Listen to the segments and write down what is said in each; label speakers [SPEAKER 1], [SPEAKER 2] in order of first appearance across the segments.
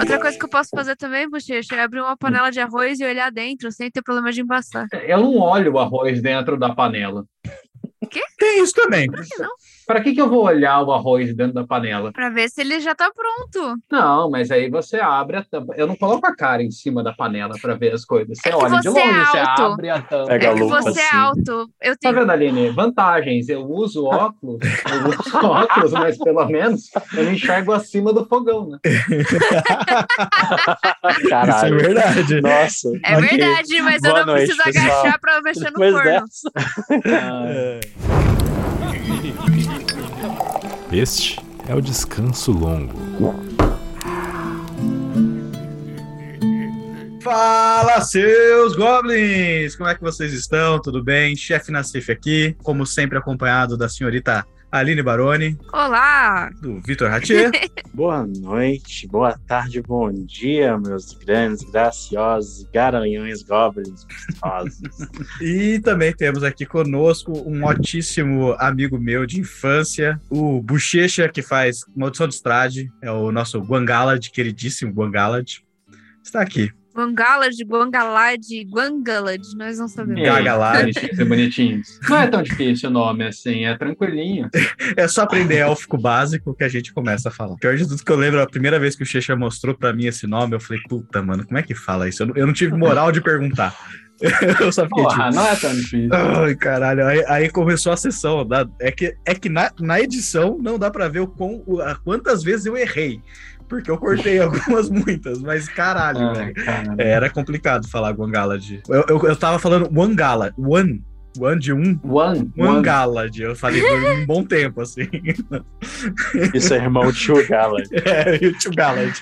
[SPEAKER 1] Outra coisa que eu posso fazer também, Bochecha, é abrir uma panela de arroz e olhar dentro sem ter problema de embaçar.
[SPEAKER 2] Eu não olho o arroz dentro da panela.
[SPEAKER 3] Tem isso também.
[SPEAKER 1] Por que não?
[SPEAKER 2] Para que, que eu vou olhar o arroz dentro da panela?
[SPEAKER 1] Pra ver se ele já tá pronto.
[SPEAKER 2] Não, mas aí você abre a tampa. Eu não coloco a cara em cima da panela para ver as coisas. Você
[SPEAKER 1] É
[SPEAKER 2] olha de
[SPEAKER 1] você é
[SPEAKER 2] longe, você
[SPEAKER 1] alto.
[SPEAKER 2] abre a tampa.
[SPEAKER 4] Pega
[SPEAKER 1] é que você é
[SPEAKER 4] assim.
[SPEAKER 1] alto. Eu
[SPEAKER 2] Tá
[SPEAKER 1] tenho.
[SPEAKER 2] vendo, Aline? Vantagens. Eu uso óculos, eu uso óculos, mas pelo menos eu enxergo acima do fogão, né?
[SPEAKER 3] Isso é
[SPEAKER 4] Caralho.
[SPEAKER 3] verdade.
[SPEAKER 4] Nossa.
[SPEAKER 1] É
[SPEAKER 3] Ok.
[SPEAKER 1] verdade, mas eu
[SPEAKER 4] Boa
[SPEAKER 1] não
[SPEAKER 4] noite,
[SPEAKER 1] preciso
[SPEAKER 4] pessoal.
[SPEAKER 1] agachar pra mexer no
[SPEAKER 4] Depois
[SPEAKER 1] forno.
[SPEAKER 4] dessa.
[SPEAKER 3] É.
[SPEAKER 5] Este é o descanso longo.
[SPEAKER 3] Fala, seus goblins! Como é que vocês estão? Tudo bem? Chefe Nassif aqui, como sempre acompanhado da senhorita Aline Baroni,
[SPEAKER 1] Olá!
[SPEAKER 3] do Vitor Ratier.
[SPEAKER 4] Boa noite, boa tarde, bom dia, meus grandes, graciosos, garanhões, goblins gostosos.
[SPEAKER 3] e também temos aqui conosco um ótimo amigo meu de infância, o Bochecha, que faz Maldição de Estrade, é o nosso Guangalad, queridíssimo Guangalad. Está aqui.
[SPEAKER 1] Guangalad, Guangalad, Guangalad, nós não sabemos.
[SPEAKER 2] Aí,
[SPEAKER 3] Gagalade.
[SPEAKER 2] bonitinhos bonitinhos. Não é tão difícil o nome assim, é tranquilinho.
[SPEAKER 3] É só aprender élfico básico que a gente começa a falar. Pior de tudo que eu lembro, a primeira vez que o Checha mostrou pra mim esse nome, eu falei, puta, mano, como é que fala isso? Eu não, eu não tive moral de perguntar. eu só fiquei
[SPEAKER 2] Porra,
[SPEAKER 3] tipo.
[SPEAKER 2] não é tão difícil.
[SPEAKER 3] Ai, caralho. Aí, aí começou a sessão. dá- É que, é que na, na edição não dá pra ver o quão, o- a quantas vezes eu errei. Porque eu cortei algumas, muitas, mas caralho,
[SPEAKER 2] Ah,
[SPEAKER 3] velho.
[SPEAKER 2] cara.
[SPEAKER 3] Era complicado falar Guangalad. Eu, eu, eu tava falando Wangalad. One. One de um.
[SPEAKER 2] One, one.
[SPEAKER 3] Wangalad. Eu falei por um bom tempo, assim.
[SPEAKER 4] Isso é irmão Tio Gala.
[SPEAKER 3] É, e o Tio Galad.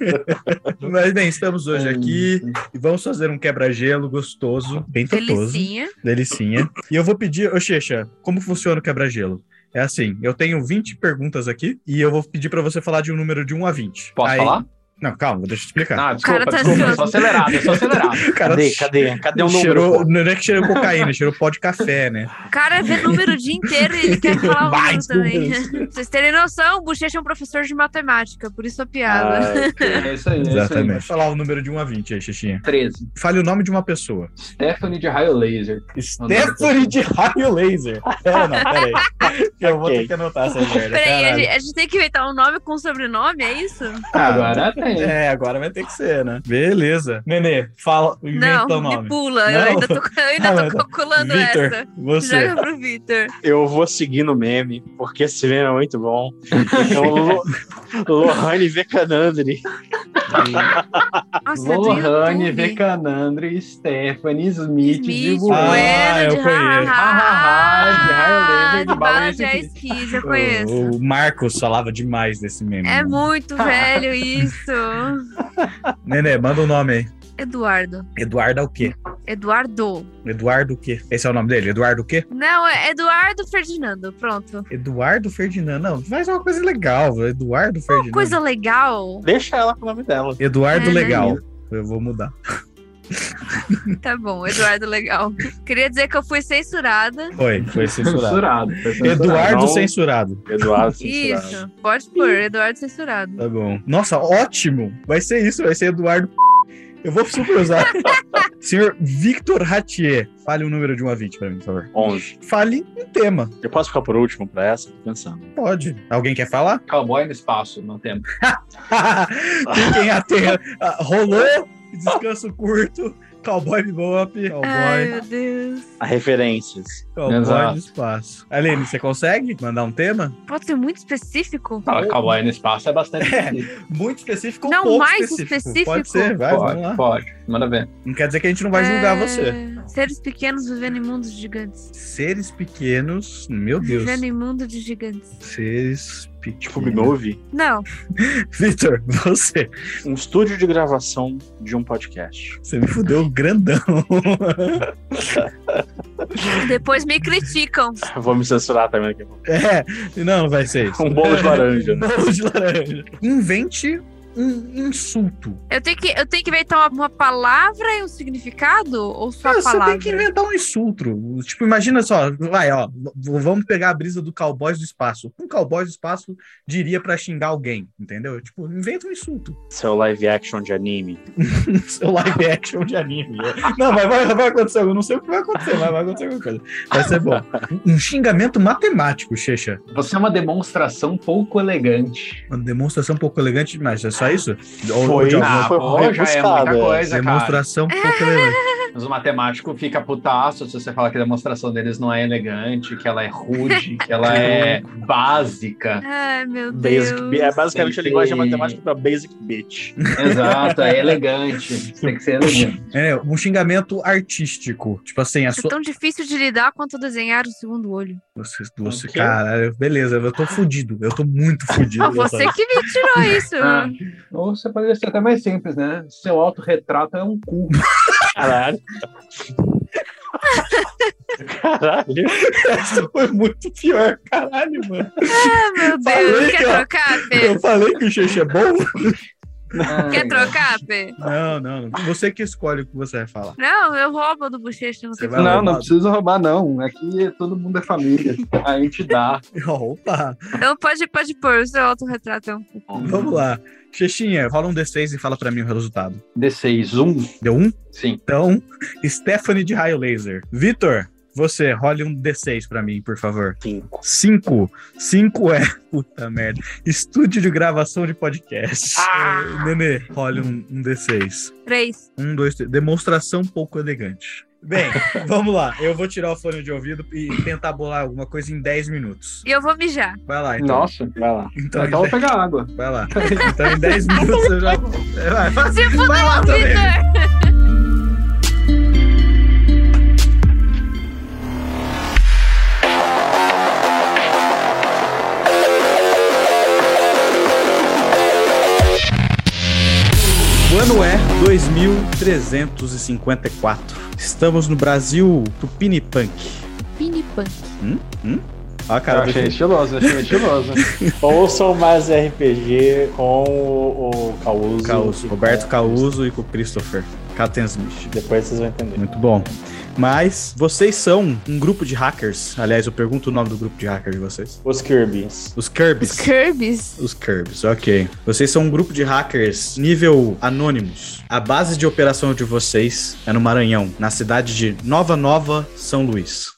[SPEAKER 3] Mas bem, estamos hoje aqui e vamos fazer um quebra-gelo gostoso, bem totoso,
[SPEAKER 1] Delicinha.
[SPEAKER 3] delicinha. E eu vou pedir, ô Checha, como funciona o quebra-gelo? É assim, eu tenho 20 perguntas aqui e eu vou pedir pra você falar de um número de 1 a 20.
[SPEAKER 2] Posso
[SPEAKER 3] Aí-
[SPEAKER 2] falar?
[SPEAKER 3] Não, calma, deixa eu explicar.
[SPEAKER 2] Ah, desculpa,
[SPEAKER 1] cara tá
[SPEAKER 2] desculpa, eu
[SPEAKER 1] ansioso.
[SPEAKER 2] sou acelerado, eu sou acelerado.
[SPEAKER 3] Cara
[SPEAKER 4] Cadê? Cadê? Cadê o número?
[SPEAKER 3] cheirou, não é que cheirou cocaína, cheirou pó de café, né?
[SPEAKER 1] O cara vê número o dia inteiro e ele quer falar o número também. vocês terem noção, o Bochecha é um professor de matemática, por isso a piada.
[SPEAKER 4] Ai,
[SPEAKER 2] É isso aí, é isso aí.
[SPEAKER 3] Exatamente. Vou falar o número de 1 a 20 aí, Xixinha.
[SPEAKER 2] 13.
[SPEAKER 3] Fale o nome de uma pessoa.
[SPEAKER 2] Stephanie de raio laser.
[SPEAKER 3] Stephanie de raio laser. Pera, não, pera aí. Eu vou ter que anotar essa merda.
[SPEAKER 1] Peraí, a gente, a gente tem que inventar um nome com sobrenome, é isso?
[SPEAKER 3] Ah,
[SPEAKER 2] Agora tem.
[SPEAKER 3] É, agora vai ter que ser, né? Beleza. Nenê, fala,
[SPEAKER 1] não,
[SPEAKER 3] o nome.
[SPEAKER 1] me pula. Eu
[SPEAKER 3] Não?
[SPEAKER 1] ainda tô, eu ainda
[SPEAKER 3] Ah,
[SPEAKER 1] tô calculando
[SPEAKER 3] Vitor,
[SPEAKER 1] essa.
[SPEAKER 3] você.
[SPEAKER 1] Joga pro Vitor.
[SPEAKER 4] Eu vou seguir no meme, porque esse meme é muito bom. Então, Lo- Lohane Vecanandri.
[SPEAKER 1] Nossa,
[SPEAKER 2] Lohane
[SPEAKER 1] YouTube.
[SPEAKER 2] Vecanandri, Stephanie Smith, de
[SPEAKER 1] Smith.
[SPEAKER 3] Ah,
[SPEAKER 1] Bueno,
[SPEAKER 3] eu
[SPEAKER 1] de
[SPEAKER 3] conheço.
[SPEAKER 2] Ah, de laser, de
[SPEAKER 1] de
[SPEAKER 2] bala
[SPEAKER 1] bala
[SPEAKER 2] de
[SPEAKER 1] de esquis, eu conheço.
[SPEAKER 3] O Marcos falava demais desse meme.
[SPEAKER 1] É
[SPEAKER 3] mano.
[SPEAKER 1] muito velho isso.
[SPEAKER 3] Nenê, manda o nome aí.
[SPEAKER 1] Eduardo.
[SPEAKER 3] Eduardo é o quê?
[SPEAKER 1] Eduardo.
[SPEAKER 3] Eduardo o quê? Esse é o nome dele? Eduardo o quê?
[SPEAKER 1] Não, é Eduardo Ferdinando. Pronto.
[SPEAKER 3] Eduardo Ferdinando. Não, faz uma coisa legal. Eduardo Ferdinando.
[SPEAKER 1] Coisa legal.
[SPEAKER 4] Deixa ela com o nome dela.
[SPEAKER 3] Eduardo
[SPEAKER 1] É, né?
[SPEAKER 3] Legal. Eu vou mudar.
[SPEAKER 1] Tá bom, Eduardo legal. Queria dizer que eu fui censurada.
[SPEAKER 3] Foi, foi censurado.
[SPEAKER 2] Censurado. foi censurado.
[SPEAKER 3] Eduardo
[SPEAKER 4] Não.
[SPEAKER 3] censurado.
[SPEAKER 4] Eduardo censurado.
[SPEAKER 1] Isso. Pode pôr, Eduardo censurado.
[SPEAKER 3] Tá bom. Nossa, ótimo! Vai ser isso, vai ser Eduardo. Eu vou super usar. Senhor Victor Ratier, fale um número de 1 a 20 pra mim, por favor.
[SPEAKER 4] 11.
[SPEAKER 3] Fale um tema.
[SPEAKER 4] Eu posso ficar por último pra essa? Tô pensando.
[SPEAKER 3] Pode. Alguém quer falar?
[SPEAKER 2] Cowboy no espaço, não tem.
[SPEAKER 3] Quem até rolou, descanso curto, cowboy bebop,
[SPEAKER 1] Ai,
[SPEAKER 3] cowboy,
[SPEAKER 1] meu Deus.
[SPEAKER 4] A referências.
[SPEAKER 3] cowboy
[SPEAKER 2] Exato.
[SPEAKER 3] no espaço. Aline, você consegue mandar um tema?
[SPEAKER 1] Pode ser muito específico?
[SPEAKER 2] Fala, Cowboy no espaço é bastante difícil.
[SPEAKER 3] Muito específico ou
[SPEAKER 1] Não,
[SPEAKER 3] pouco
[SPEAKER 1] mais
[SPEAKER 3] específico?
[SPEAKER 1] específico.
[SPEAKER 3] Pode ser, vai, vamos lá.
[SPEAKER 2] Pode, pode. Manda ver.
[SPEAKER 3] Não quer dizer que a gente não vai julgar
[SPEAKER 1] É,
[SPEAKER 3] você.
[SPEAKER 1] Seres pequenos vivendo em mundos gigantes.
[SPEAKER 3] Seres pequenos, meu Deus.
[SPEAKER 1] Vivendo em mundo de gigantes.
[SPEAKER 3] Seres pequenos.
[SPEAKER 4] Tipo, me ouve?
[SPEAKER 1] Não,
[SPEAKER 3] Vitor, você.
[SPEAKER 4] Um estúdio de gravação de um podcast.
[SPEAKER 3] Você me fudeu grandão.
[SPEAKER 1] depois me criticam.
[SPEAKER 4] Vou me censurar também daqui a pouco.
[SPEAKER 3] É, não, não vai ser isso.
[SPEAKER 4] Um bolo de laranja. né?
[SPEAKER 3] Bolo de laranja. Invente um insulto.
[SPEAKER 1] Eu tenho que, eu tenho que inventar uma, uma palavra e um significado? Ou só
[SPEAKER 3] Ah,
[SPEAKER 1] a
[SPEAKER 3] você
[SPEAKER 1] palavra?
[SPEAKER 3] tem que inventar um insulto. Tipo, imagina só, vai, ó, vamos pegar a brisa do Cowboys do Espaço. Um Cowboys do Espaço diria pra xingar alguém, entendeu? Tipo, inventa um insulto.
[SPEAKER 4] Seu live action de anime.
[SPEAKER 3] Seu live action de anime. Não, mas vai, vai acontecer, eu não sei o que vai acontecer, mas vai acontecer alguma coisa. Vai ser bom. Um xingamento matemático, Checha.
[SPEAKER 2] Você é uma demonstração pouco elegante.
[SPEAKER 3] Uma demonstração pouco elegante demais, só isso? Ou,
[SPEAKER 4] Foi,
[SPEAKER 3] ou de alguma-
[SPEAKER 4] ah, foi
[SPEAKER 2] pô, já é muita
[SPEAKER 4] rebuscado, é.
[SPEAKER 2] coisa, cara.
[SPEAKER 3] demonstração pouco elegante.
[SPEAKER 2] Mas o matemático fica putaço se você falar que a demonstração deles não é elegante, que ela é rude, que ela é básica.
[SPEAKER 1] Ai, meu Deus.
[SPEAKER 4] Basic, é basicamente a
[SPEAKER 2] que-
[SPEAKER 4] linguagem matemática para basic bitch.
[SPEAKER 2] Exato, é elegante. Tem que ser elegante.
[SPEAKER 3] É, um xingamento artístico. Tipo assim, a
[SPEAKER 1] É
[SPEAKER 3] sua.
[SPEAKER 1] tão difícil de lidar quanto desenhar o segundo olho.
[SPEAKER 3] Você, você, caralho, beleza, eu tô fudido. Eu tô muito fudido.
[SPEAKER 1] Ah, você que me tirou isso.
[SPEAKER 2] Ah, ou você poderia ser até mais simples, né? Seu autorretrato é um cu.
[SPEAKER 4] Caralho. Caralho.
[SPEAKER 3] Essa foi muito pior, caralho, mano.
[SPEAKER 1] Ah, meu
[SPEAKER 3] Falei
[SPEAKER 1] Deus.
[SPEAKER 3] que,
[SPEAKER 1] Quer
[SPEAKER 3] ó,
[SPEAKER 1] trocar, Pê?
[SPEAKER 3] Eu falei que o xixi é bom?
[SPEAKER 1] Quer trocar, Pê?
[SPEAKER 3] Não, não, não. Você que escolhe o que você vai falar.
[SPEAKER 1] Não, eu roubo do bochecha, não.
[SPEAKER 2] Não,
[SPEAKER 3] roubar.
[SPEAKER 2] não precisa roubar, não. Aqui todo mundo é família. A gente dá.
[SPEAKER 3] Opa,
[SPEAKER 1] Então pode, pode pôr, o seu autorretrato é um
[SPEAKER 3] vamos lá. Xexinha, rola um D6 e fala pra mim o resultado.
[SPEAKER 2] D6, 1.
[SPEAKER 3] Deu um?
[SPEAKER 2] Sim.
[SPEAKER 3] Então, Stephanie de raio laser. Vitor, você, role um D6 pra mim, por favor.
[SPEAKER 4] Cinco.
[SPEAKER 3] Cinco. Cinco é. Puta merda. Estúdio de gravação de podcast.
[SPEAKER 1] Ah!
[SPEAKER 3] Nenê, role um, um D6.
[SPEAKER 1] Três.
[SPEAKER 3] Um, dois, três. Demonstração pouco elegante. Bem, vamos lá. Eu vou tirar o fone de ouvido e tentar bolar alguma coisa em 10 minutos.
[SPEAKER 1] E eu vou mijar.
[SPEAKER 3] Vai lá, então.
[SPEAKER 2] Nossa.
[SPEAKER 4] Vai lá.
[SPEAKER 3] Então,
[SPEAKER 2] Então vou
[SPEAKER 3] 10
[SPEAKER 2] pegar água.
[SPEAKER 3] vai lá. Então, em 10 minutos eu já. Vai, vai,
[SPEAKER 1] Se
[SPEAKER 3] vai lá também. O ano é 2354. Estamos no Brasil Tupinipunk.
[SPEAKER 1] Pinipunk.
[SPEAKER 3] Ó, a cara
[SPEAKER 2] eu
[SPEAKER 3] do
[SPEAKER 2] achei estiloso, achei estiloso.
[SPEAKER 4] Ouçam mais RPG com o, o Causo.
[SPEAKER 3] Causo, Roberto Causo e com o Christopher Kattensmith.
[SPEAKER 4] Depois vocês vão entender.
[SPEAKER 3] Muito bom. Mas vocês são um grupo de hackers. Aliás, eu pergunto o nome do grupo de hackers de vocês.
[SPEAKER 4] Os Kirby's.
[SPEAKER 3] Os Kirby's.
[SPEAKER 1] Os Kirby's.
[SPEAKER 3] Os Kirby's, ok. Vocês são um grupo de hackers nível Anonymous. A base de operação de vocês é no Maranhão, na cidade de Nova Nova, São Luís.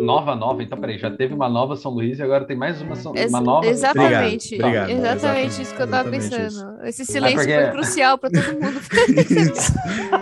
[SPEAKER 2] Nova, nova. Então, peraí, já teve uma nova São Luís e agora tem mais uma, São...
[SPEAKER 1] Ex-
[SPEAKER 2] uma nova.
[SPEAKER 1] exatamente.
[SPEAKER 3] Obrigado, obrigado.
[SPEAKER 1] Exatamente
[SPEAKER 3] Exatamente,
[SPEAKER 1] isso que eu tava
[SPEAKER 3] exatamente
[SPEAKER 1] pensando. Esse silêncio
[SPEAKER 2] porque-
[SPEAKER 1] foi crucial pra todo mundo.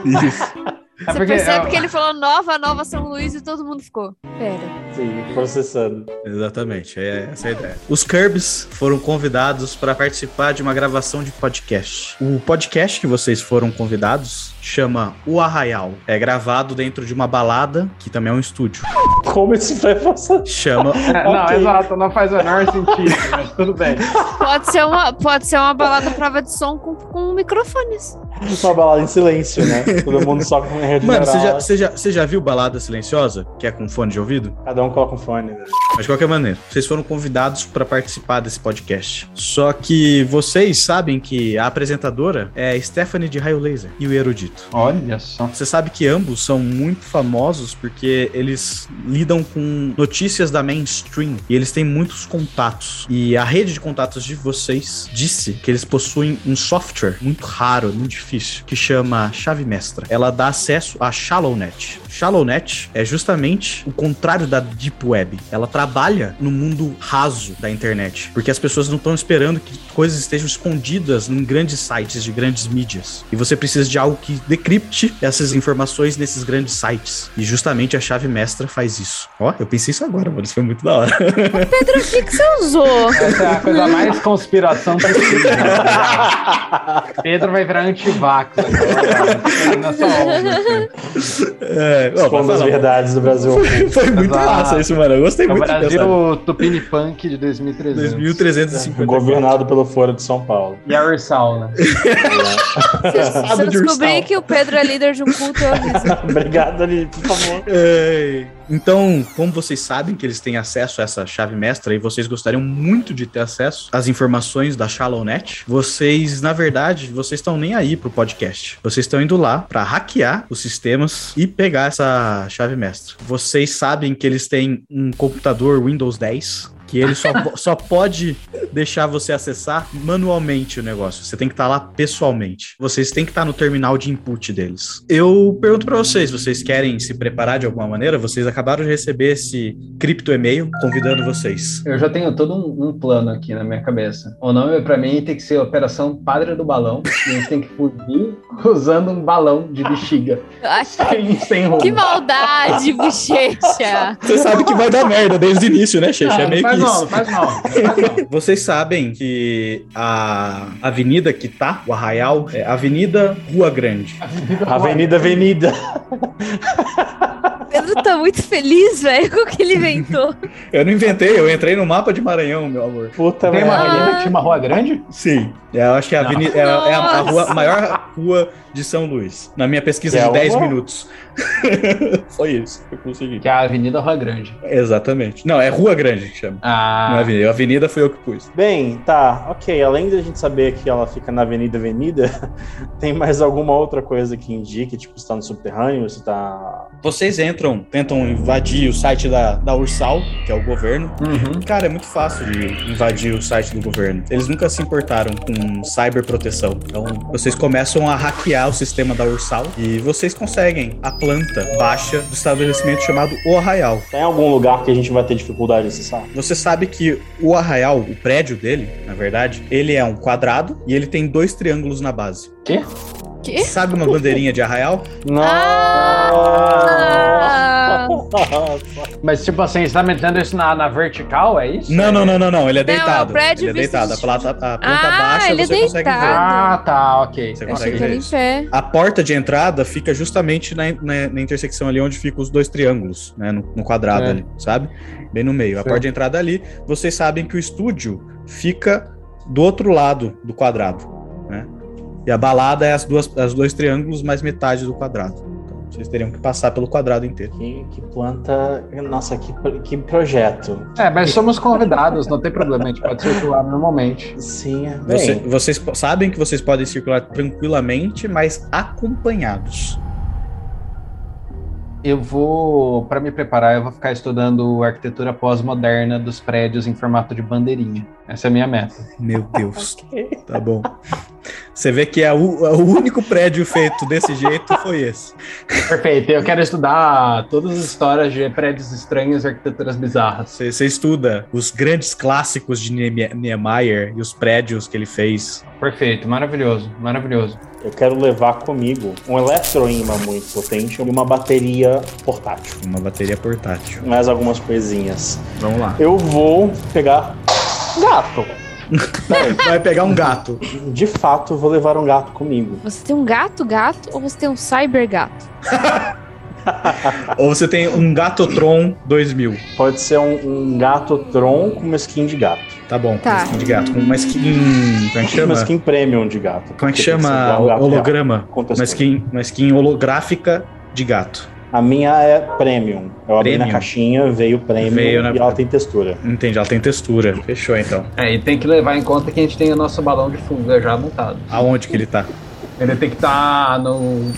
[SPEAKER 3] Isso. Isso.
[SPEAKER 2] É
[SPEAKER 1] Você
[SPEAKER 2] porque,
[SPEAKER 1] percebe
[SPEAKER 2] é,
[SPEAKER 1] que ele falou nova, nova São Luís e todo mundo ficou. Pera.
[SPEAKER 4] Sim, processando.
[SPEAKER 3] Exatamente, é essa a ideia. Os Curbs foram convidados para participar de uma gravação de podcast. O podcast que vocês foram convidados chama O Arraial. É gravado dentro de uma balada, que também é um estúdio.
[SPEAKER 4] Como isso vai passar?
[SPEAKER 3] Chama.
[SPEAKER 2] É, Não,
[SPEAKER 4] Ok.
[SPEAKER 2] exato, não faz o menor sentido, mas tudo bem.
[SPEAKER 1] Pode ser uma, pode ser uma balada prova de som com, com microfones.
[SPEAKER 4] Uma balada em silêncio, né? Todo mundo só com rede
[SPEAKER 3] Mano, você já, você, já, você já viu Balada Silenciosa? Que é com fone de ouvido?
[SPEAKER 4] Cada um coloca um fone. né?
[SPEAKER 3] Mas de qualquer maneira, vocês foram convidados para participar desse podcast. Só que vocês sabem que a apresentadora é Stephanie de Raio Laser e o Erudito.
[SPEAKER 2] Olha só.
[SPEAKER 3] Você sabe que ambos são muito famosos porque eles lidam com notícias da mainstream e eles têm muitos contatos. E a rede de contatos de vocês disse que eles possuem um software muito raro, muito difícil, que chama Chave Mestra. Ela dá acesso a ShallowNet. ShallowNet é justamente o contrário da Deep Web. Ela trabalha no mundo raso da internet, porque as pessoas não estão esperando que coisas estejam escondidas em grandes sites de grandes mídias. E você precisa de algo que decripte essas informações nesses grandes sites. E justamente a chave mestra faz isso. Ó, eu pensei isso agora, mano. Isso foi muito da hora.
[SPEAKER 1] Pedro, o que, que você usou?
[SPEAKER 2] Essa é a coisa mais conspiração possível. Pedro vai virar antivax agora. Nessa onda. assim.
[SPEAKER 3] É, ó,
[SPEAKER 4] Expondo as verdades do Brasil.
[SPEAKER 3] Foi muito
[SPEAKER 2] Exato.
[SPEAKER 3] massa isso, mano. Eu gostei
[SPEAKER 2] É o
[SPEAKER 3] muito
[SPEAKER 2] Brasil Tupini Punk de 2300.
[SPEAKER 3] 2350.
[SPEAKER 4] Governado pelo Foro de São Paulo.
[SPEAKER 2] E a Ursal, né?
[SPEAKER 1] Se eu
[SPEAKER 3] de
[SPEAKER 1] descobrir que o Pedro é líder de um culto, eu aviso.
[SPEAKER 4] Obrigado, ali, por favor.
[SPEAKER 3] Ei. Então, como vocês sabem que eles têm acesso a essa chave mestra e vocês gostariam muito de ter acesso às informações da ShallowNet, vocês, na verdade, vocês estão nem aí pro podcast. Vocês estão indo lá para hackear os sistemas e pegar essa chave mestra. Vocês sabem que eles têm um computador Windows 10 que ele só, só pode deixar você acessar manualmente o negócio. Você tem que estar lá pessoalmente. Vocês têm que estar no terminal de input deles. Eu pergunto pra vocês, vocês querem se preparar de alguma maneira? Vocês acabaram de receber esse cripto e-mail convidando vocês.
[SPEAKER 2] Eu já tenho todo um, um plano aqui na minha cabeça. O nome pra mim tem que ser Operação Padre do Balão. E a gente tem que fugir usando um balão de bexiga.
[SPEAKER 1] Acho
[SPEAKER 2] Sem, sem rumo.
[SPEAKER 1] que maldade, bochecha.
[SPEAKER 3] Você sabe que vai dar merda desde o início, né?
[SPEAKER 2] Não,
[SPEAKER 3] É
[SPEAKER 2] não
[SPEAKER 3] meio que
[SPEAKER 2] faz mal,
[SPEAKER 3] isso.
[SPEAKER 2] não faz mal. não faz mal.
[SPEAKER 3] Vocês sabem que a avenida que tá, o Arraial, é Avenida Rua Grande.
[SPEAKER 4] Avenida Avenida.
[SPEAKER 1] Pedro tá muito feliz, velho, com o que ele inventou.
[SPEAKER 3] Eu não inventei, eu entrei no mapa de Maranhão, meu amor.
[SPEAKER 4] Puta
[SPEAKER 2] Tem uma avenida que chama Rua Grande?
[SPEAKER 3] Sim. Eu acho que a
[SPEAKER 2] Não.
[SPEAKER 3] avenida é, a- é a, a rua- a maior rua de São Luís. Na minha pesquisa
[SPEAKER 4] Que é
[SPEAKER 3] de 10
[SPEAKER 4] uma?
[SPEAKER 3] minutos. Foi isso que eu consegui.
[SPEAKER 2] Que é a Avenida Rua Grande.
[SPEAKER 3] Exatamente. Não, é Rua Grande que chama. Não é
[SPEAKER 2] Ah,
[SPEAKER 3] avenida. A avenida foi eu que pus.
[SPEAKER 4] Bem, tá, ok. Além da gente saber que ela fica na Avenida Avenida, tem mais alguma outra coisa que indique, tipo, se tá no subterrâneo, se tá.
[SPEAKER 3] Vocês entram, tentam invadir o site da, da Ursal, que é o governo.
[SPEAKER 2] uhum.
[SPEAKER 3] Cara, é muito fácil de invadir o site do governo. Eles nunca se importaram com cyberproteção. Então, vocês começam a hackear o sistema da Ursal e vocês conseguem a planta baixa do estabelecimento chamado O Arraial.
[SPEAKER 4] Tem algum lugar que a gente vai ter dificuldade de acessar?
[SPEAKER 3] Você sabe que o Arraial, o prédio dele, na verdade, ele é um quadrado e ele tem dois triângulos na base.
[SPEAKER 2] Quê?
[SPEAKER 1] Quê?
[SPEAKER 3] Sabe uma bandeirinha de Arraial?
[SPEAKER 1] Ah!
[SPEAKER 4] Nossa.
[SPEAKER 2] Mas, tipo assim, você tá metendo isso na, na vertical, é isso?
[SPEAKER 3] Não, não, não, não, não. Ele é
[SPEAKER 1] Não, é o
[SPEAKER 3] deitado.
[SPEAKER 1] prédio
[SPEAKER 3] ele é deitado. A
[SPEAKER 1] de-
[SPEAKER 3] planta, a planta
[SPEAKER 1] Ah,
[SPEAKER 3] baixa
[SPEAKER 1] ele é
[SPEAKER 3] você consegue ver.
[SPEAKER 1] deitado.
[SPEAKER 2] Ah, tá, ok.
[SPEAKER 3] Você
[SPEAKER 1] Eu
[SPEAKER 3] consegue ver
[SPEAKER 1] em pé.
[SPEAKER 3] A porta de entrada fica justamente na, na- na intersecção ali onde ficam os dois triângulos, né? No, no quadrado
[SPEAKER 2] É.
[SPEAKER 3] ali, sabe? Bem no meio. A
[SPEAKER 2] Certo.
[SPEAKER 3] porta de entrada ali, vocês sabem que o estúdio fica do outro lado do quadrado? E a balada é as duas, as dois triângulos mais metade do quadrado. Então, vocês teriam que passar pelo quadrado inteiro.
[SPEAKER 4] Que, que planta. Nossa, que, que projeto.
[SPEAKER 2] É, mas somos convidados, não tem problema, a gente pode circular normalmente.
[SPEAKER 4] Sim, é.
[SPEAKER 3] Você- vocês sabem que vocês podem circular tranquilamente, mas acompanhados.
[SPEAKER 2] Eu vou, para me preparar, eu vou ficar estudando arquitetura pós-moderna dos prédios em formato de bandeirinha. Essa é a minha meta.
[SPEAKER 3] Meu Deus. Tá bom. Você vê que é o, o único prédio feito desse jeito foi esse.
[SPEAKER 2] Perfeito, eu quero estudar todas as histórias de prédios estranhos e arquiteturas bizarras.
[SPEAKER 3] Você, você estuda os grandes clássicos de Niemeyer e os prédios que ele fez.
[SPEAKER 2] Perfeito, maravilhoso, maravilhoso.
[SPEAKER 4] eu quero levar comigo um eletroímã muito potente e uma bateria portátil.
[SPEAKER 3] Uma bateria portátil.
[SPEAKER 4] Mais algumas coisinhas.
[SPEAKER 3] Vamos lá.
[SPEAKER 4] Eu vou pegar gato.
[SPEAKER 3] Vai pegar um gato.
[SPEAKER 4] De fato, vou levar um gato comigo.
[SPEAKER 1] Você tem um gato gato ou você tem um cyber gato?
[SPEAKER 3] Ou você tem um Gatotron 2000.
[SPEAKER 4] Pode ser um, um gato Tron com uma skin de gato.
[SPEAKER 3] Tá bom, com
[SPEAKER 1] Tá.
[SPEAKER 3] uma skin de gato. Com uma skin. Como é que chama?
[SPEAKER 4] Uma skin premium de gato.
[SPEAKER 3] Como é que chama?
[SPEAKER 4] igual um
[SPEAKER 3] Holograma.
[SPEAKER 4] Com
[SPEAKER 3] Uma skin, uma skin holográfica de gato.
[SPEAKER 4] A minha é premium. Eu abri na
[SPEAKER 3] Premium.
[SPEAKER 4] caixinha, veio premium
[SPEAKER 3] Veio na-
[SPEAKER 4] e ela tem textura.
[SPEAKER 3] Entendi, ela tem textura. Fechou então.
[SPEAKER 2] É, e tem que levar em conta que a gente tem o nosso balão de fuga já montado.
[SPEAKER 3] Aonde que ele tá?
[SPEAKER 2] Ele tem que estar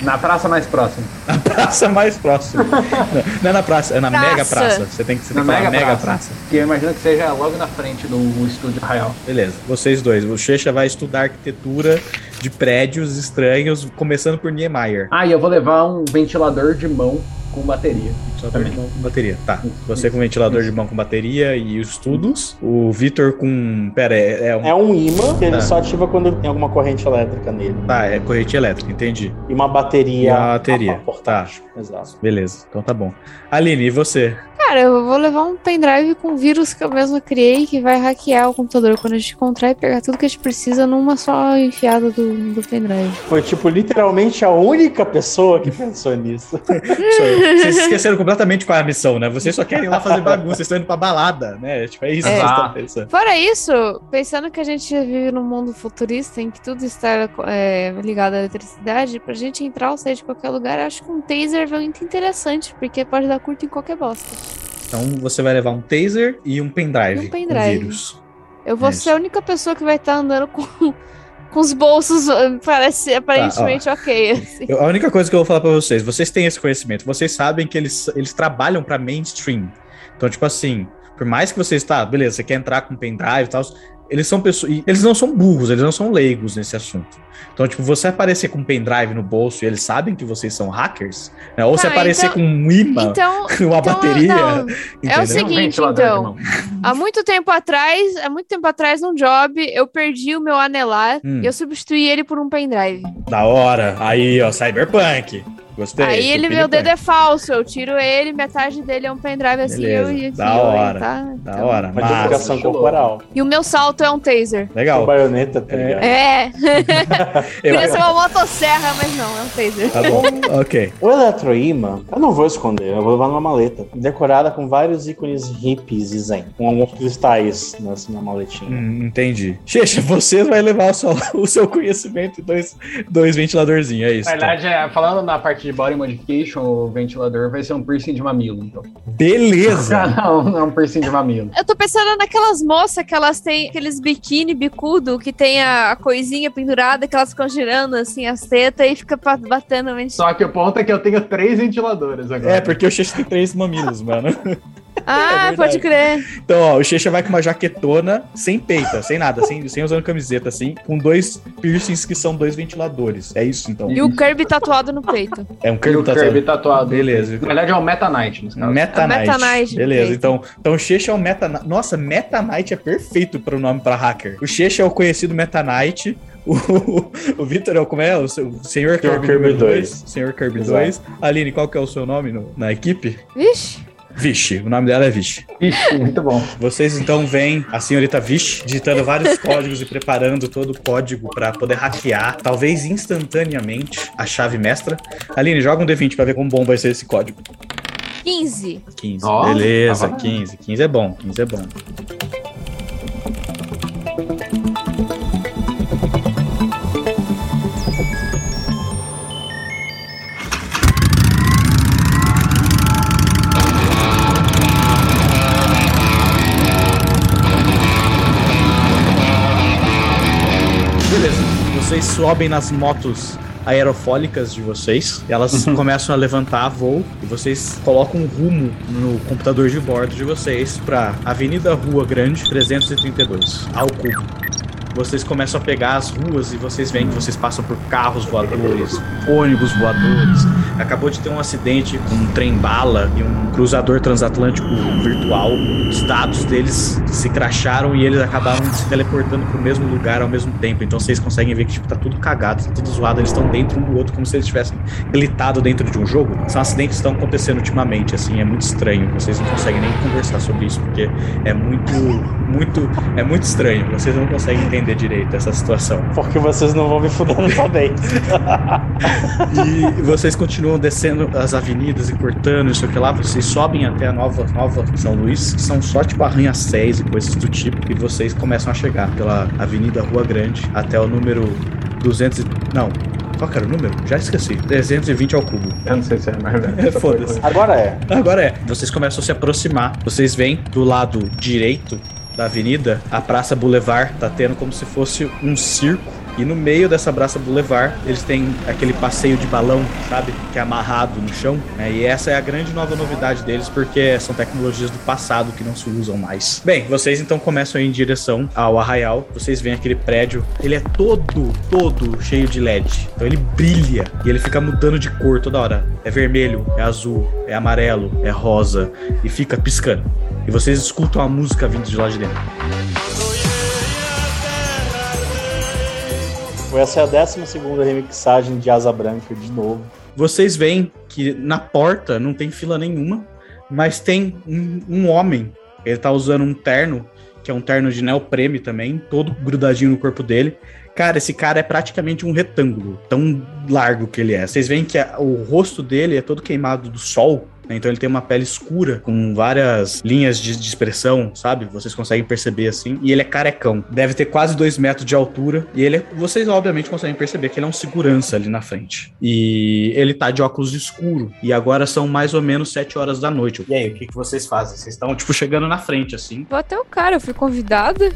[SPEAKER 2] na praça mais próxima.
[SPEAKER 3] Na praça mais próxima. Não, não é na praça, é na
[SPEAKER 1] Praça.
[SPEAKER 3] mega praça. Você tem que, você
[SPEAKER 2] Na
[SPEAKER 3] tem que falar
[SPEAKER 2] mega
[SPEAKER 3] mega,
[SPEAKER 2] praça.
[SPEAKER 3] praça.
[SPEAKER 2] Que eu imagino que seja logo na frente do estúdio Real.
[SPEAKER 3] Beleza, vocês dois. O Checha vai estudar arquitetura de prédios estranhos, começando por Niemeyer.
[SPEAKER 2] Ah, e eu vou levar um ventilador de mão com bateria.
[SPEAKER 3] Também com bateria. Tá. Você com ventilador de mão com bateria e os estudos. O Vitor com. Pera, é, é um.
[SPEAKER 4] É um imã que ele
[SPEAKER 3] Ah.
[SPEAKER 4] só ativa quando tem alguma corrente elétrica nele.
[SPEAKER 3] Tá, é corrente elétrica, entendi.
[SPEAKER 4] E uma bateria.
[SPEAKER 3] E uma bateria,
[SPEAKER 4] a- portátil. Exato.
[SPEAKER 3] Beleza, então tá bom. Aline, e você?
[SPEAKER 1] Cara, eu vou levar um pendrive com vírus que eu mesmo criei que vai hackear o computador quando a gente encontrar e pegar tudo que a gente precisa numa só enfiada do, do pendrive.
[SPEAKER 4] Foi, tipo, literalmente a única pessoa que pensou nisso.
[SPEAKER 3] Vocês esqueceram completamente qual é a missão, né? Vocês só querem ir lá fazer bagunça, vocês estão indo pra balada, né? Tipo, é isso
[SPEAKER 1] É.
[SPEAKER 3] que vocês estão pensando.
[SPEAKER 1] Fora isso, pensando que a gente vive num mundo futurista em que tudo está é, ligado à eletricidade, pra gente entrar ou sair de qualquer lugar, eu acho que um taser é muito interessante, porque pode dar curto em qualquer bosta.
[SPEAKER 3] Então você vai levar um taser e um pendrive.
[SPEAKER 1] E um pendrive.
[SPEAKER 3] Com vírus.
[SPEAKER 1] Eu vou
[SPEAKER 3] É
[SPEAKER 1] ser a única pessoa que vai estar andando com, com os bolsos, eh, parece aparentemente ok. assim.
[SPEAKER 3] Eu- a única coisa que eu vou falar pra vocês, vocês têm esse conhecimento, vocês sabem que eles, eles trabalham pra mainstream. Então, tipo assim, por mais que você está, beleza, você quer entrar com pendrive e tal, eles são pessoas, eles não são burros, eles não são leigos nesse assunto. Então, tipo, você aparecer com um pendrive no bolso e eles sabem que vocês são hackers, né? Ou você aparecer
[SPEAKER 1] então-
[SPEAKER 3] com um imã,
[SPEAKER 1] Então,
[SPEAKER 3] uma
[SPEAKER 1] então,
[SPEAKER 3] bateria,
[SPEAKER 1] É o seguinte, então. Há muito tempo atrás, há muito tempo atrás, num job, eu perdi o meu anelar
[SPEAKER 3] Hum.
[SPEAKER 1] e eu substituí ele por um pendrive.
[SPEAKER 3] Da hora. Aí, ó, Cyberpunk. Gostei.
[SPEAKER 1] Aí ele, meu dedo é falso, eu tiro ele, metade dele é um pendrive assim,
[SPEAKER 3] Beleza,
[SPEAKER 1] eu e
[SPEAKER 3] da hora,
[SPEAKER 1] tá?
[SPEAKER 3] Da
[SPEAKER 1] Então-
[SPEAKER 3] hora,
[SPEAKER 2] estiloso.
[SPEAKER 4] corporal.
[SPEAKER 1] E o meu salto é um taser.
[SPEAKER 4] Com
[SPEAKER 3] Legal.
[SPEAKER 4] baioneta, tá ligado?
[SPEAKER 1] É,
[SPEAKER 3] Eu-
[SPEAKER 1] podia ser uma motosserra, mas não, é um taser.
[SPEAKER 3] Tá bom, ok.
[SPEAKER 4] O eletroímã, eu não vou esconder, eu vou levar numa maleta. Decorada com vários ícones hippies e zen. Com alguns cristais nessa minha maletinha.
[SPEAKER 3] Hum, entendi. Checha, você vai levar o seu, o seu conhecimento e dois, dois ventiladorzinhos, é isso.
[SPEAKER 2] Na verdade, é, falando na parte de body modification, o ventilador vai ser um piercing de mamilo, então.
[SPEAKER 3] Beleza.
[SPEAKER 2] não, não é um piercing de mamilo.
[SPEAKER 1] Eu tô pensando naquelas moças que elas têm aqueles biquíni bicudo que tem a, a coisinha pendurada que elas ficam girando assim as tetas e fica batendo.
[SPEAKER 2] Só que o ponto é que eu tenho três ventiladores agora.
[SPEAKER 3] É, porque o Checha tem três mamilos, mano.
[SPEAKER 1] Ah,
[SPEAKER 3] verdade.
[SPEAKER 1] pode crer.
[SPEAKER 3] Então, ó, o Checha vai com uma jaquetona, sem peita, sem nada, sem, sem usando camiseta, assim, com dois piercings que são dois ventiladores. É isso, então.
[SPEAKER 1] E o Kirby tatuado no peito.
[SPEAKER 3] É um
[SPEAKER 2] E
[SPEAKER 3] Kirby
[SPEAKER 2] o Kirby tatuado.
[SPEAKER 3] Beleza.
[SPEAKER 2] Na verdade é um Meta Knight, nesse caso.
[SPEAKER 3] Meta
[SPEAKER 1] A Meta
[SPEAKER 3] Knight.
[SPEAKER 1] Knight,
[SPEAKER 3] Beleza, então, então o Checha é o Meta Knight. Nossa, Meta Knight é perfeito para o nome para hacker. O Checha é o conhecido Meta Knight. O, o Vitor é o como é? O, Senhor Kirby,
[SPEAKER 4] Kirby
[SPEAKER 3] número 2.
[SPEAKER 4] dois.
[SPEAKER 3] Senhor Kirby
[SPEAKER 4] Exato.
[SPEAKER 3] 2. Aline, qual que é o seu nome no- na equipe?
[SPEAKER 1] Vixe.
[SPEAKER 3] Vixe, o nome dela é Vixe.
[SPEAKER 2] Ixi, muito bom.
[SPEAKER 3] Vocês então veem a senhorita Vish digitando vários códigos e preparando todo o código para poder hackear, talvez instantaneamente, a chave mestra. Aline, joga um D20 para ver como bom vai ser esse código.
[SPEAKER 1] 15.
[SPEAKER 3] 15.
[SPEAKER 2] Ó,
[SPEAKER 3] Beleza,
[SPEAKER 2] tá bom.
[SPEAKER 3] 15. 15 é bom, 15 é bom. Sobem nas motos aerofólicas de vocês. Elas começam a levantar voo e vocês colocam um rumo no computador de bordo de vocês para Avenida Rua Grande 332, ao cubo. Vocês começam a pegar as ruas e vocês veem que vocês passam por carros voadores, ônibus voadores. Acabou de ter um acidente com um trem-bala e um cruzador transatlântico virtual. Os dados deles se cracharam e eles acabaram se teleportando pro mesmo lugar ao mesmo tempo. Então vocês conseguem ver que tipo, tá tudo cagado, tá tudo zoado. Eles estão dentro um do outro como se eles tivessem glitado dentro de um jogo. São acidentes que estão acontecendo ultimamente, assim, é muito estranho. Vocês não conseguem nem conversar sobre isso porque é muito, muito, é muito estranho. Vocês não conseguem entender direito essa situação.
[SPEAKER 4] Porque vocês não vão me fuder também.
[SPEAKER 3] E vocês continuam descendo as avenidas e cortando, isso que lá. Vocês sobem até a nova, nova São Luís, que são só tipo arranha-céus e coisas do tipo. E vocês começam a chegar pela Avenida Rua Grande até o número 200. e- Não. Qual era o número? Já esqueci. 320 ao cubo.
[SPEAKER 2] Eu não sei se é mais
[SPEAKER 3] É, foda-se.
[SPEAKER 4] Agora é.
[SPEAKER 3] Agora é. Vocês começam a se aproximar. Vocês veem do lado direito da avenida, a Praça Boulevard tá tendo como se fosse um circo. E no meio dessa Praça Boulevard, eles têm aquele passeio de balão, sabe? Que é amarrado no chão. né? E essa é a grande nova novidade deles, porque são tecnologias do passado que não se usam mais. Bem, vocês então começam em direção ao arraial. Vocês veem aquele prédio. Ele é todo, todo cheio de LED. Então ele brilha e ele fica mudando de cor toda hora. É vermelho, é azul, é amarelo, é rosa e fica piscando. E vocês escutam a música vindo de lá de dentro.
[SPEAKER 4] Essa é a 12 remixagem de Asa Branca de novo.
[SPEAKER 3] Vocês veem que na porta não tem fila nenhuma. Mas tem um, um homem, ele tá usando um terno, que é um terno de neopreme também, todo grudadinho no corpo dele. Cara, esse cara é praticamente um retângulo, tão largo que ele é. Vocês veem que a- o rosto dele é todo queimado do sol, né? então ele tem uma pele escura, com várias linhas de, de expressão, sabe? Vocês conseguem perceber assim. E ele é carecão. Deve ter quase dois metros de altura. E ele é, vocês obviamente conseguem perceber que ele é um segurança ali na frente. E ele tá de óculos escuro. E agora são mais ou menos sete horas da noite. E aí, o que, que vocês fazem? Vocês estão, tipo, chegando na frente, assim.
[SPEAKER 1] Vou até o cara, eu fui convidada.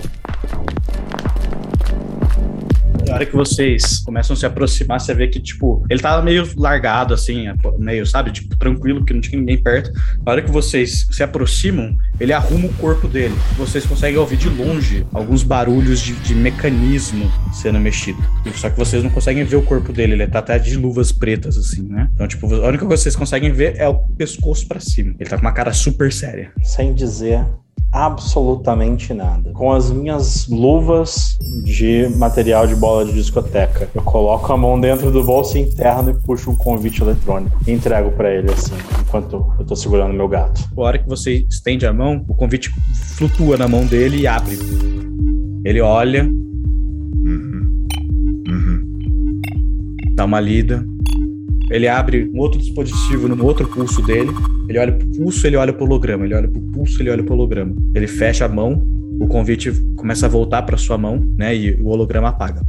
[SPEAKER 3] Na hora que vocês começam a se aproximar, você vê que, tipo, ele tava meio largado, assim, meio, sabe, tipo, tranquilo, porque não tinha ninguém perto. Na hora que vocês se aproximam, ele arruma o corpo dele. Vocês conseguem ouvir de longe alguns barulhos de, de mecanismo sendo mexido. Só que vocês não conseguem ver o corpo dele, ele tá até de luvas pretas, assim, né? Então, tipo, a única coisa que vocês conseguem ver é o pescoço pra cima. Ele tá com uma cara super séria.
[SPEAKER 4] Sem dizer absolutamente nada. Com as minhas luvas de material de bola de discoteca, eu coloco a mão dentro do bolso interno e puxo um convite eletrônico. E entrego pra ele assim, enquanto eu tô segurando meu gato.
[SPEAKER 3] A hora que você estende a mão, o convite flutua na mão dele e abre. Ele olha,
[SPEAKER 5] Uhum. Uhum.
[SPEAKER 3] dá uma lida. Ele abre um outro dispositivo no outro pulso dele. Ele olha pro pulso, ele olha pro holograma. Ele olha pro pulso, ele olha pro holograma. Ele fecha a mão, o convite começa a voltar pra sua mão, né? E o holograma apaga.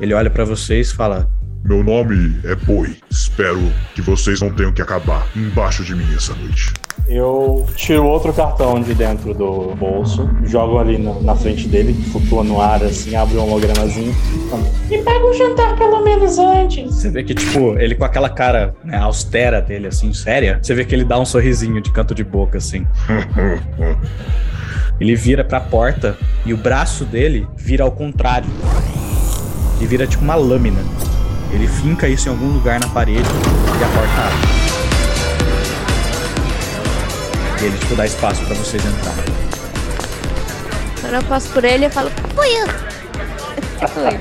[SPEAKER 3] Ele olha pra vocês e fala:
[SPEAKER 5] Meu nome é Boi. Espero que vocês não tenham que acabar embaixo de mim essa noite.
[SPEAKER 4] Eu tiro outro cartão de dentro do bolso, jogo ali na, na frente dele, flutua no ar assim, abre um hologramazinho. Me paga um jantar pelo menos antes.
[SPEAKER 3] Você vê que, tipo, ele com aquela cara né, austera dele, assim, séria, você vê que ele dá um sorrisinho de canto de boca, assim. Ele vira pra porta e o braço dele vira ao contrário. Ele vira tipo uma lâmina. Ele finca isso em algum lugar na parede e a porta abre. E ele, tipo, dá espaço pra vocês entrarem.
[SPEAKER 1] Quando eu passo por ele, eu falo, fui eu. Fui.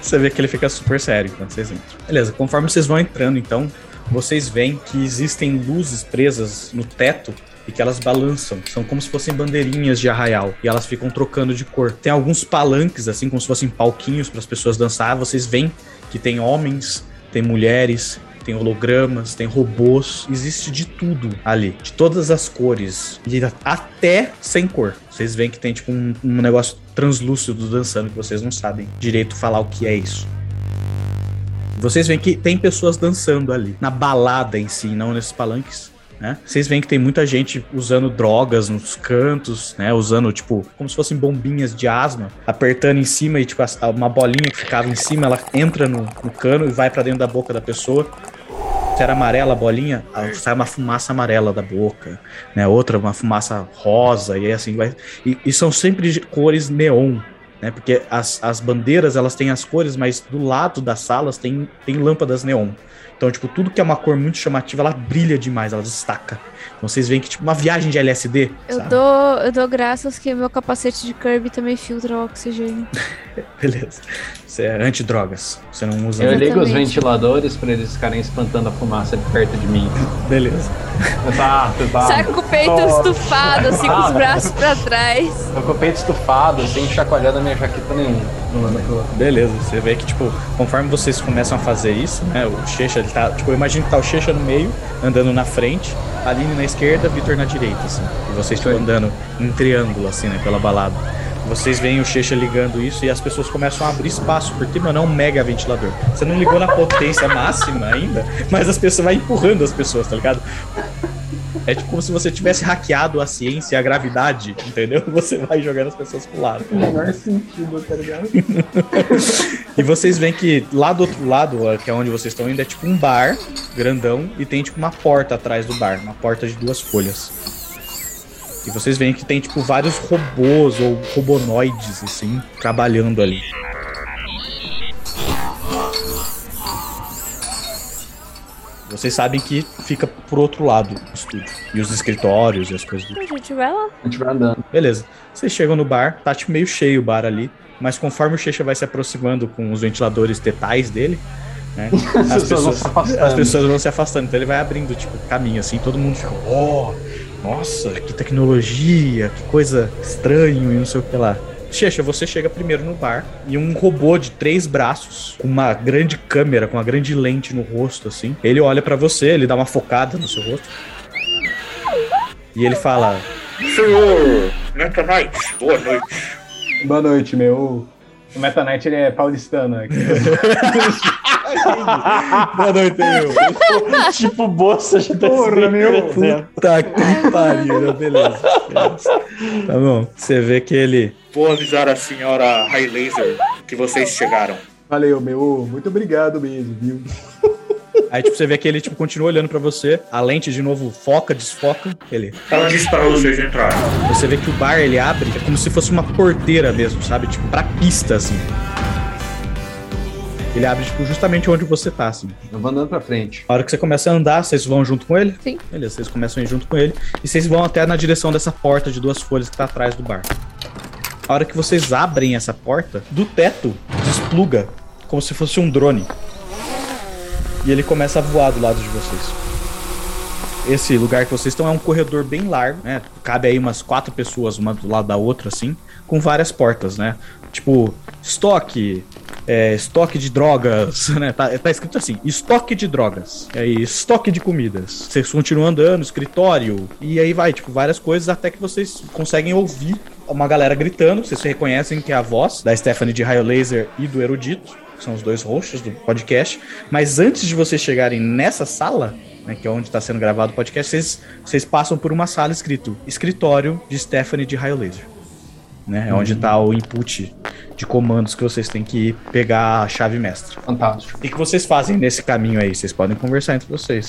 [SPEAKER 3] Você vê que ele fica super sério quando vocês entram. Beleza, conforme vocês vão entrando, então, vocês veem que existem luzes presas no teto e que elas balançam. São como se fossem bandeirinhas de arraial e elas ficam trocando de cor. Tem alguns palanques, assim, como se fossem palquinhos para as pessoas dançar. Vocês veem que tem homens, tem mulheres, tem hologramas, tem robôs, existe de tudo ali, de todas as cores, e até sem cor. Vocês veem que tem tipo um, um negócio translúcido dançando que vocês não sabem direito falar o que é isso. Vocês veem que tem pessoas dançando ali, na balada em si, não nesses palanques. Né? Vocês veem que tem muita gente usando drogas nos cantos, né? Usando, tipo, como se fossem bombinhas de asma, apertando em cima e, tipo, uma bolinha que ficava em cima, ela entra no, no cano e vai pra dentro da boca da pessoa. Se era amarela a bolinha, aí sai uma fumaça amarela da boca, né? Outra, uma fumaça rosa, e assim vai. E, e são sempre cores neon, né? Porque as, as bandeiras, elas têm as cores, mas do lado das salas tem, tem lâmpadas neon. Então, tipo, tudo que é uma cor muito chamativa, ela brilha demais, ela destaca. Então vocês veem que, tipo, uma viagem de LSD,
[SPEAKER 1] Eu
[SPEAKER 3] sabe?
[SPEAKER 1] dou, eu dou graças que meu capacete de Kirby também filtra o oxigênio.
[SPEAKER 3] Beleza. Você é antidrogas. Você não usa.
[SPEAKER 2] Eu
[SPEAKER 3] muito.
[SPEAKER 2] ligo os ventiladores pra eles ficarem espantando a fumaça de perto de mim.
[SPEAKER 3] Beleza.
[SPEAKER 2] Tá, tá.
[SPEAKER 1] Sai com o peito
[SPEAKER 2] Tô-
[SPEAKER 1] estufado, assim, com os braços pra trás.
[SPEAKER 2] Tô com o peito estufado, assim, chacoalhando a minha jaqueta
[SPEAKER 3] Beleza, você vê que, tipo, conforme vocês começam a fazer isso, né? O Checha, ele tá. Tipo, eu imagino que tá o Checha no meio, andando na frente, Aline na esquerda, Vitor na direita, assim. E vocês, tipo, andando em triângulo, assim, né? Pela balada. Vocês veem o Checha ligando isso e as pessoas começam a abrir espaço, porque, mano, é um mega ventilador. Você não ligou na potência máxima ainda, mas as pessoas vai empurrando as pessoas, tá ligado? É tipo como se você tivesse hackeado a ciência e a gravidade, entendeu? Você vai jogando as pessoas pro lado.
[SPEAKER 2] menor sentido, tá ligado?
[SPEAKER 3] E vocês veem que lá do outro lado, que é onde vocês estão indo, é tipo um bar grandão e tem tipo uma porta atrás do bar, uma porta de duas folhas. E vocês veem que tem tipo vários robôs ou robonoides assim trabalhando ali. Vocês sabem que fica pro outro lado do estúdio. E os escritórios e as coisas do
[SPEAKER 1] A gente vai lá.
[SPEAKER 2] A gente vai andando.
[SPEAKER 3] Beleza. Vocês chegam no bar, tá tipo meio cheio o bar ali, mas conforme o Checha vai se aproximando com os ventiladores tetais dele, né?
[SPEAKER 2] As pessoas vão se afastando.
[SPEAKER 3] as pessoas vão se afastando. Então ele vai abrindo, tipo, caminho assim, todo mundo fica, ó, nossa, que tecnologia, que coisa estranho e não sei o que lá. Checha, você chega primeiro no bar e um robô de três braços, com uma grande câmera, com uma grande lente no rosto, assim. Ele olha pra você, ele dá uma focada no seu rosto. E ele fala:
[SPEAKER 6] Senhor Meta Knight, boa noite.
[SPEAKER 2] Boa noite, meu. O Meta Knight ele é paulistano. né?
[SPEAKER 3] Boa noite, meu.
[SPEAKER 4] tipo, bolsa de
[SPEAKER 2] Porra, meu.
[SPEAKER 3] Puta que pariu, né? beleza. beleza. Tá bom. Você vê que ele.
[SPEAKER 6] Vou avisar a senhora High Laser que vocês chegaram.
[SPEAKER 2] Valeu, meu. Muito obrigado mesmo, viu?
[SPEAKER 3] Aí, tipo, você vê que ele, tipo, continua olhando pra você. A lente, de novo, foca, desfoca. Ele.
[SPEAKER 6] Ela disse para vocês entrarem.
[SPEAKER 3] Você vê que o bar, ele abre, é como se fosse uma porteira mesmo, sabe? Tipo, pra pista, assim. Ele abre, tipo, justamente onde você tá, assim.
[SPEAKER 2] Eu vou andando pra frente.
[SPEAKER 3] A hora que você começa a andar, vocês vão junto com ele?
[SPEAKER 1] Sim.
[SPEAKER 3] Beleza, vocês começam a ir junto com ele. E vocês vão até na direção dessa porta de duas folhas que tá atrás do bar. A hora que vocês abrem essa porta, do teto despluga como se fosse um drone. E ele começa a voar do lado de vocês. Esse lugar que vocês estão é um corredor bem largo, né? Cabe aí umas quatro pessoas, uma do lado da outra, assim, com várias portas, né? Tipo, estoque, é, estoque de drogas, né? Tá, tá escrito assim, estoque de drogas, e aí, estoque de comidas. Vocês continuam andando, escritório, e aí vai, tipo, várias coisas até que vocês conseguem ouvir uma galera gritando. Vocês reconhecem que é a voz da Stephanie de Raio Laser e do Erudito, que são os dois hosts do podcast. Mas antes de vocês chegarem nessa sala, né, que é onde está sendo gravado o podcast, vocês, vocês passam por uma sala escrito escritório de Stephanie de Raio Laser. Né, é onde está o input de comandos que vocês têm que pegar a chave mestra.
[SPEAKER 2] Fantástico.
[SPEAKER 3] O que, vocês fazem nesse caminho aí? Vocês podem conversar entre vocês.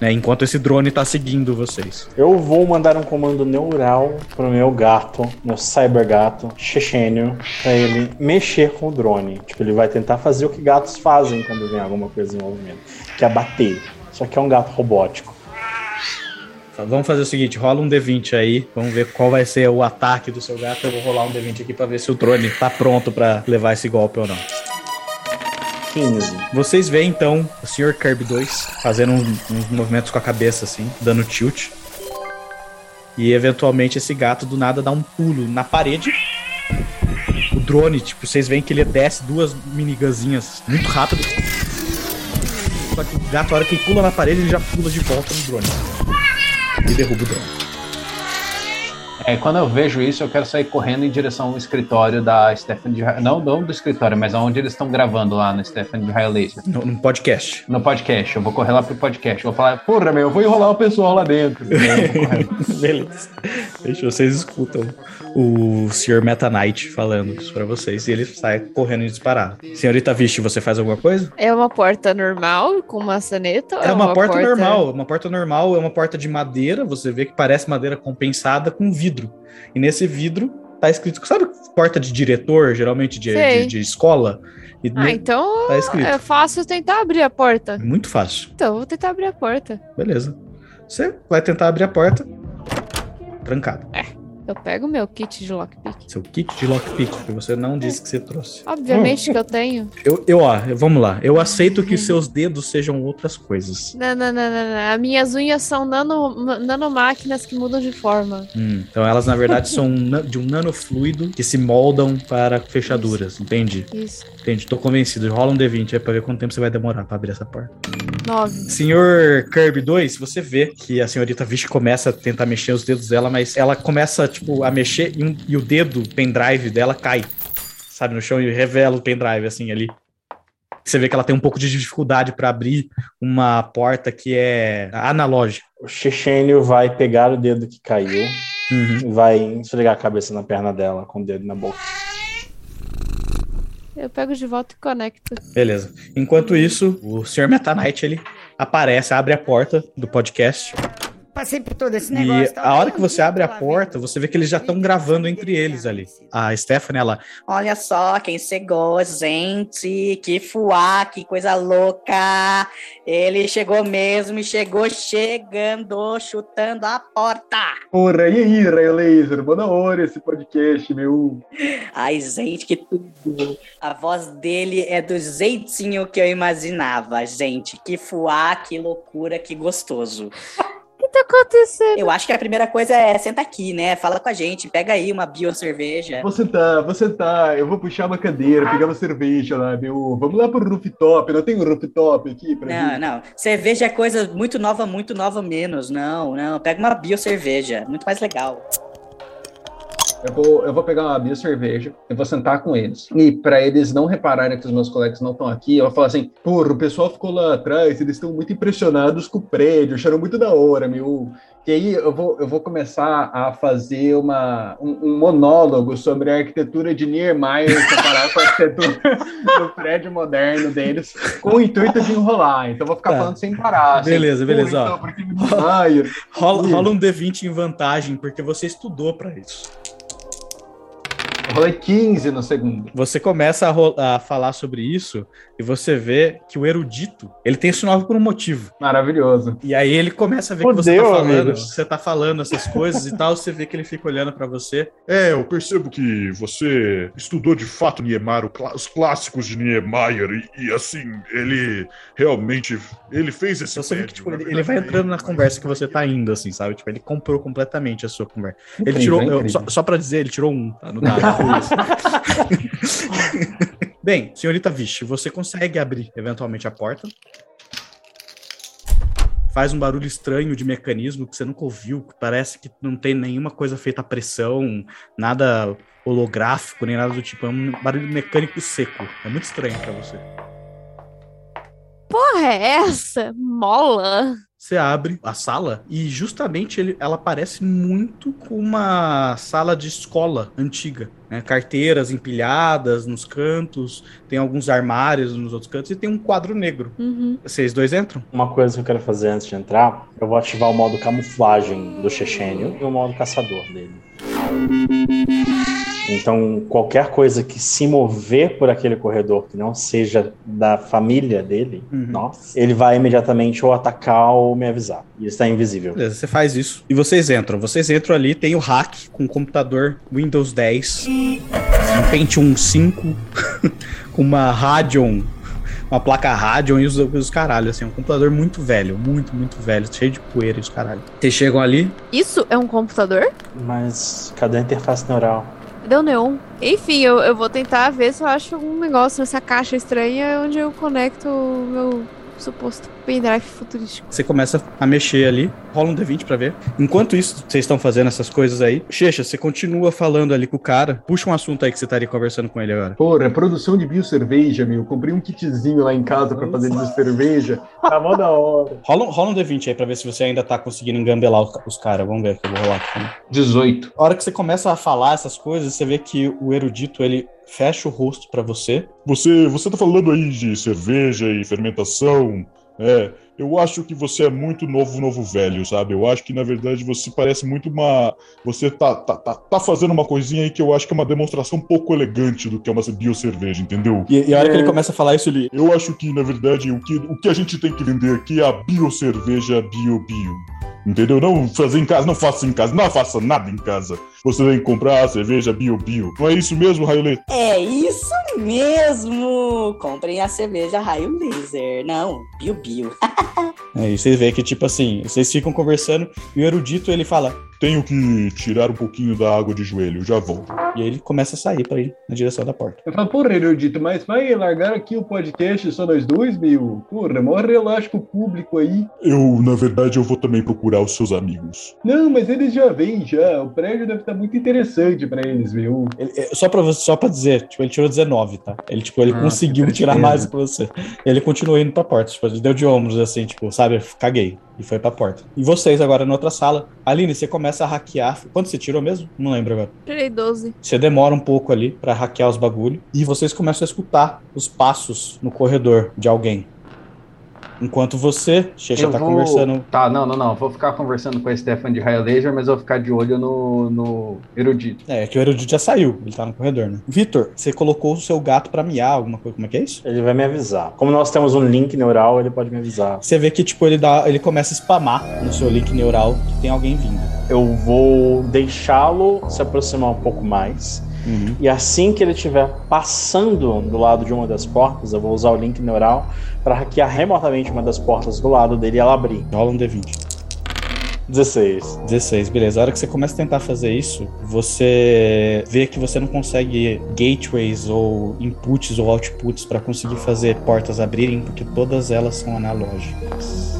[SPEAKER 3] Né, enquanto esse drone tá seguindo vocês.
[SPEAKER 4] Eu vou mandar um comando neural pro meu gato, meu cybergato, chechênio, pra ele mexer com o drone. Tipo, ele vai tentar fazer o que gatos fazem quando vem alguma coisa em movimento, que é bater. Só que é um gato robótico.
[SPEAKER 3] Vamos fazer o seguinte, rola um D20 aí, vamos ver qual vai ser o ataque do seu gato. Eu vou rolar um D20 aqui pra ver se o drone tá pronto pra levar esse golpe ou não.
[SPEAKER 4] 15.
[SPEAKER 3] Vocês veem então o Sr. Kirby 2 fazendo um- uns movimentos com a cabeça assim, dando tilt. E eventualmente esse gato do nada dá um pulo na parede. O drone, tipo, vocês veem que ele desce duas minigunzinhas muito rápido. Só que o gato, a hora que ele pula na parede, ele já pula de volta no drone. E derruba o drone.
[SPEAKER 2] É, quando eu vejo isso, eu quero sair correndo em direção ao escritório da Stephanie de Não, não do escritório, mas aonde eles estão gravando lá na Stephanie de Raio Laser.
[SPEAKER 3] No, no podcast.
[SPEAKER 2] No podcast. Eu vou correr lá pro podcast. Eu vou falar, porra, meu, eu vou enrolar o pessoal lá dentro. Correndo.
[SPEAKER 3] Beleza. Deixa vocês escutam o Sr. Meta Knight falando isso pra vocês e ele sai correndo e disparado. Senhorita Vishi, você faz alguma coisa?
[SPEAKER 1] É uma porta normal com maçaneta? ou
[SPEAKER 3] É uma, porta, normal, uma porta normal, é uma porta de madeira, você vê que parece madeira compensada com vidro. E nesse vidro tá escrito, sabe porta de diretor, geralmente de, de, de escola? E
[SPEAKER 1] Ah, então
[SPEAKER 3] tá
[SPEAKER 1] é fácil tentar abrir a porta.
[SPEAKER 3] Muito fácil.
[SPEAKER 1] Então, vou tentar abrir a porta.
[SPEAKER 3] Beleza. Você vai tentar abrir a porta. Trancado.
[SPEAKER 1] Eu pego meu kit de lockpick.
[SPEAKER 3] Seu kit de lockpick, que você não disse que você trouxe.
[SPEAKER 1] Obviamente que eu tenho.
[SPEAKER 3] Eu, eu, ó, vamos lá. Eu aceito que seus dedos sejam outras coisas.
[SPEAKER 1] Não, não, não, não, não. As minhas unhas são nano, nanomáquinas que mudam de forma.
[SPEAKER 3] Hum, então elas, na verdade, são de um nanofluido que se moldam para fechaduras. Entendi.
[SPEAKER 1] Isso.
[SPEAKER 3] Entendi. Tô convencido. Rola um D20 aí pra ver quanto tempo você vai demorar pra abrir essa porta.
[SPEAKER 1] Nove.
[SPEAKER 3] Senhor Kirby 2, você vê que a senhorita Vish começa a tentar mexer os dedos dela, mas ela começa, tipo, a mexer e, um- e o dedo pendrive dela cai, sabe, no chão e revela o pendrive, assim, ali. Você vê que ela tem um pouco de dificuldade pra abrir uma porta que é analógica.
[SPEAKER 4] O chechênio vai pegar o dedo que caiu
[SPEAKER 3] Uhum.
[SPEAKER 4] e vai esfregar a cabeça na perna dela com o dedo na boca.
[SPEAKER 1] Eu pego de volta e conecto.
[SPEAKER 3] Beleza. Enquanto isso, o Sr. Meta Knight, ele aparece, abre a porta do podcast
[SPEAKER 7] passei por todo esse
[SPEAKER 3] E
[SPEAKER 7] negócio. tá?
[SPEAKER 3] a hora que você abre a porta, você vê que eles já estão gravando entre eles ali. A Stephanie, ela.
[SPEAKER 8] Olha só quem chegou, gente. Que fuá, que coisa louca. Ele chegou mesmo e chegou chegando, chutando a porta.
[SPEAKER 9] Porra, e aí, Raio Laser? Da hora esse podcast, meu.
[SPEAKER 8] Ai, gente, que tudo. A voz dele é do jeitinho que eu imaginava, gente. Que fuá, que loucura, que gostoso.
[SPEAKER 1] O que tá acontecendo?
[SPEAKER 8] Eu acho que a primeira coisa é senta aqui, né? Fala com a gente, pega aí uma bio cerveja.
[SPEAKER 9] Vou sentar, vou sentar. Eu vou puxar uma cadeira, pegar uma cerveja lá, meu. Vamos lá pro rooftop. Não tem um rooftop aqui pra
[SPEAKER 8] Não,
[SPEAKER 9] gente?
[SPEAKER 8] não. Cerveja é coisa muito nova, muito nova menos. Não, não. Pega uma bio cerveja. Muito mais legal.
[SPEAKER 2] Eu vou, eu vou pegar uma minha cerveja, eu vou sentar com eles. E para eles não repararem que os meus colegas não estão aqui, eu vou falar assim:
[SPEAKER 9] Porra, o pessoal ficou lá atrás, eles estão muito impressionados com o prédio, acharam muito da hora, meu.
[SPEAKER 2] E aí eu vou, eu vou começar a fazer uma, um, um monólogo sobre a arquitetura de Niemeyer comparado com a arquitetura do prédio moderno deles, com o intuito de enrolar. Então eu vou ficar
[SPEAKER 3] Tá.
[SPEAKER 2] falando sem parar. assim.
[SPEAKER 3] Beleza, beleza,
[SPEAKER 9] Porra,
[SPEAKER 3] ó.
[SPEAKER 9] então.
[SPEAKER 3] Rola, rola um D20 em vantagem, porque você estudou pra isso.
[SPEAKER 2] Rolei 15 no segundo.
[SPEAKER 3] Você começa a, a falar sobre isso e você vê que o erudito, ele tem esse nome por um motivo.
[SPEAKER 2] Maravilhoso.
[SPEAKER 3] E aí ele começa a ver que você
[SPEAKER 4] Fudeu,
[SPEAKER 3] tá falando,
[SPEAKER 4] amigos.
[SPEAKER 3] você tá falando essas coisas e tal, você vê que ele fica olhando pra você.
[SPEAKER 5] É, eu percebo que você estudou de fato Niemeyer, os clássicos de Niemeyer, e, e, assim, ele realmente ele fez esse
[SPEAKER 3] Você vê que tipo, ele, ele vai entrando na conversa que você tá indo, assim, sabe? Tipo, ele comprou completamente a sua conversa. Ele tirou, eu- só, só pra dizer, ele tirou um, tá? No dado. Bem, senhorita Vish, você consegue abrir eventualmente a porta. Faz um barulho estranho de mecanismo que você nunca ouviu, que parece que não tem nenhuma coisa feita à pressão, nada holográfico, nem nada do tipo. É um barulho mecânico seco. É muito estranho pra você.
[SPEAKER 1] Porra, é essa? Mola.
[SPEAKER 3] Você abre a sala e justamente ele, ela parece muito com uma sala de escola antiga. né? Carteiras empilhadas nos cantos, tem alguns armários nos outros cantos e tem um quadro negro.
[SPEAKER 1] Uhum.
[SPEAKER 3] Vocês dois entram?
[SPEAKER 4] Uma coisa que eu quero fazer antes de entrar, eu vou ativar o modo camuflagem do Chechênio e o modo caçador dele. Então, qualquer coisa que se mover por aquele corredor que não seja da família dele,
[SPEAKER 3] Uhum.
[SPEAKER 4] nossa, ele vai imediatamente ou atacar ou me avisar. E está invisível.
[SPEAKER 3] Beleza, você faz isso. E vocês entram. Vocês entram ali, tem o hack com o computador Windows 10, um Pentium 5, com uma Radeon, uma placa Radeon e os, os caralho, assim, um computador muito velho, muito, muito velho, cheio de poeira e os caralho. Vocês chegam ali,
[SPEAKER 1] Isso é um computador?
[SPEAKER 4] Mas cadê a interface neural?
[SPEAKER 1] Deu neon. Enfim, eu, eu vou tentar ver se eu acho algum negócio nessa caixa estranha onde eu conecto o meu suposto pendrive futurístico.
[SPEAKER 3] Você começa a mexer ali, rola um D20 pra ver. Enquanto isso, vocês estão fazendo essas coisas aí. Checha, você continua falando ali com o cara. Puxa um assunto aí que você estaria conversando com ele agora.
[SPEAKER 9] Porra, produção de biocerveja, meu. Comprei um kitzinho lá em casa pra fazer biocerveja.
[SPEAKER 4] Tá mó da hora.
[SPEAKER 3] Rola, um- rola um D20 aí pra ver se você ainda tá conseguindo engambelar os, os caras. Vamos ver que eu vou rolar aqui também.
[SPEAKER 2] 18.
[SPEAKER 3] A hora que você começa a falar essas coisas, você vê que o erudito, ele fecha o rosto pra você.
[SPEAKER 5] Você, você tá falando aí de cerveja e fermentação. É, eu acho que você é muito novo, novo velho, sabe? Eu acho que na verdade você parece muito uma. Você tá, tá, tá, tá fazendo uma coisinha aí que eu acho que é uma demonstração pouco elegante do que é uma biocerveja, entendeu?
[SPEAKER 3] E, e a hora
[SPEAKER 9] É.
[SPEAKER 3] que ele começa a falar isso, ele.
[SPEAKER 5] Eu acho que, na verdade, o que, o que a gente tem que vender aqui é a biocerveja bio-bio. Entendeu? Não fazer em casa, não faça em casa, não faça nada em casa. Você tem que comprar a cerveja bio-bio. Não é isso mesmo, Raiolet?
[SPEAKER 8] É isso mesmo! Comprem a cerveja Raio Laser. Não, Bio Bio.
[SPEAKER 3] Aí É, você vê que, tipo assim, vocês ficam conversando e o erudito ele fala.
[SPEAKER 5] Tenho que tirar um pouquinho da água de joelho, já volto.
[SPEAKER 3] E aí ele começa a sair pra ir na direção da porta.
[SPEAKER 9] Eu falo, porra, erudito, mas vai largar aqui o podcast só nós dois, meu? Porra, mó relaxa com o público aí.
[SPEAKER 5] Eu, na verdade, eu vou também procurar os seus amigos.
[SPEAKER 9] Não, mas eles já vêm, já. O prédio deve estar muito interessante pra eles, meu.
[SPEAKER 3] Ele- é, só, pra, você- só pra dizer, tipo, ele tirou 19, tá? Ele, tipo, ele
[SPEAKER 9] Ah,
[SPEAKER 3] conseguiu tirar mais que você. Ele continuou indo pra porta, tipo, ele deu de ombros, assim, tipo, sabe? Caguei. E foi pra porta. E vocês agora na outra sala. Aline, você começa a hackear. Quanto você tirou mesmo? Não lembro agora.
[SPEAKER 1] Tirei 12.
[SPEAKER 3] Você demora um pouco ali pra hackear os bagulho. E vocês começam a escutar os passos no corredor de alguém. Enquanto você, Checha,
[SPEAKER 2] Eu
[SPEAKER 3] tá
[SPEAKER 2] vou-
[SPEAKER 3] conversando.
[SPEAKER 2] Tá, não, não, não. Vou ficar conversando com a Stefan de Raio Laser, mas eu vou ficar de olho no, no erudito.
[SPEAKER 3] É, que o erudito já saiu, ele tá no corredor, né? Vitor, você colocou o seu gato pra miar, alguma coisa, como é que é isso?
[SPEAKER 4] Ele vai me avisar. Como nós temos um link neural, ele pode me avisar.
[SPEAKER 3] Você vê que, tipo, ele dá. Ele começa a spamar no seu link neural que tem alguém vindo.
[SPEAKER 4] Eu vou deixá-lo se aproximar um pouco mais.
[SPEAKER 3] Uhum.
[SPEAKER 4] E assim que ele estiver passando do lado de uma das portas, eu vou usar o link neural para hackear remotamente uma das portas do lado dele e ela abrir.
[SPEAKER 3] Rola um D20.
[SPEAKER 4] 16.
[SPEAKER 3] 16, beleza. A hora que você começa a tentar fazer isso, você vê que você não consegue gateways ou inputs ou outputs pra conseguir fazer portas abrirem, porque todas elas são analógicas.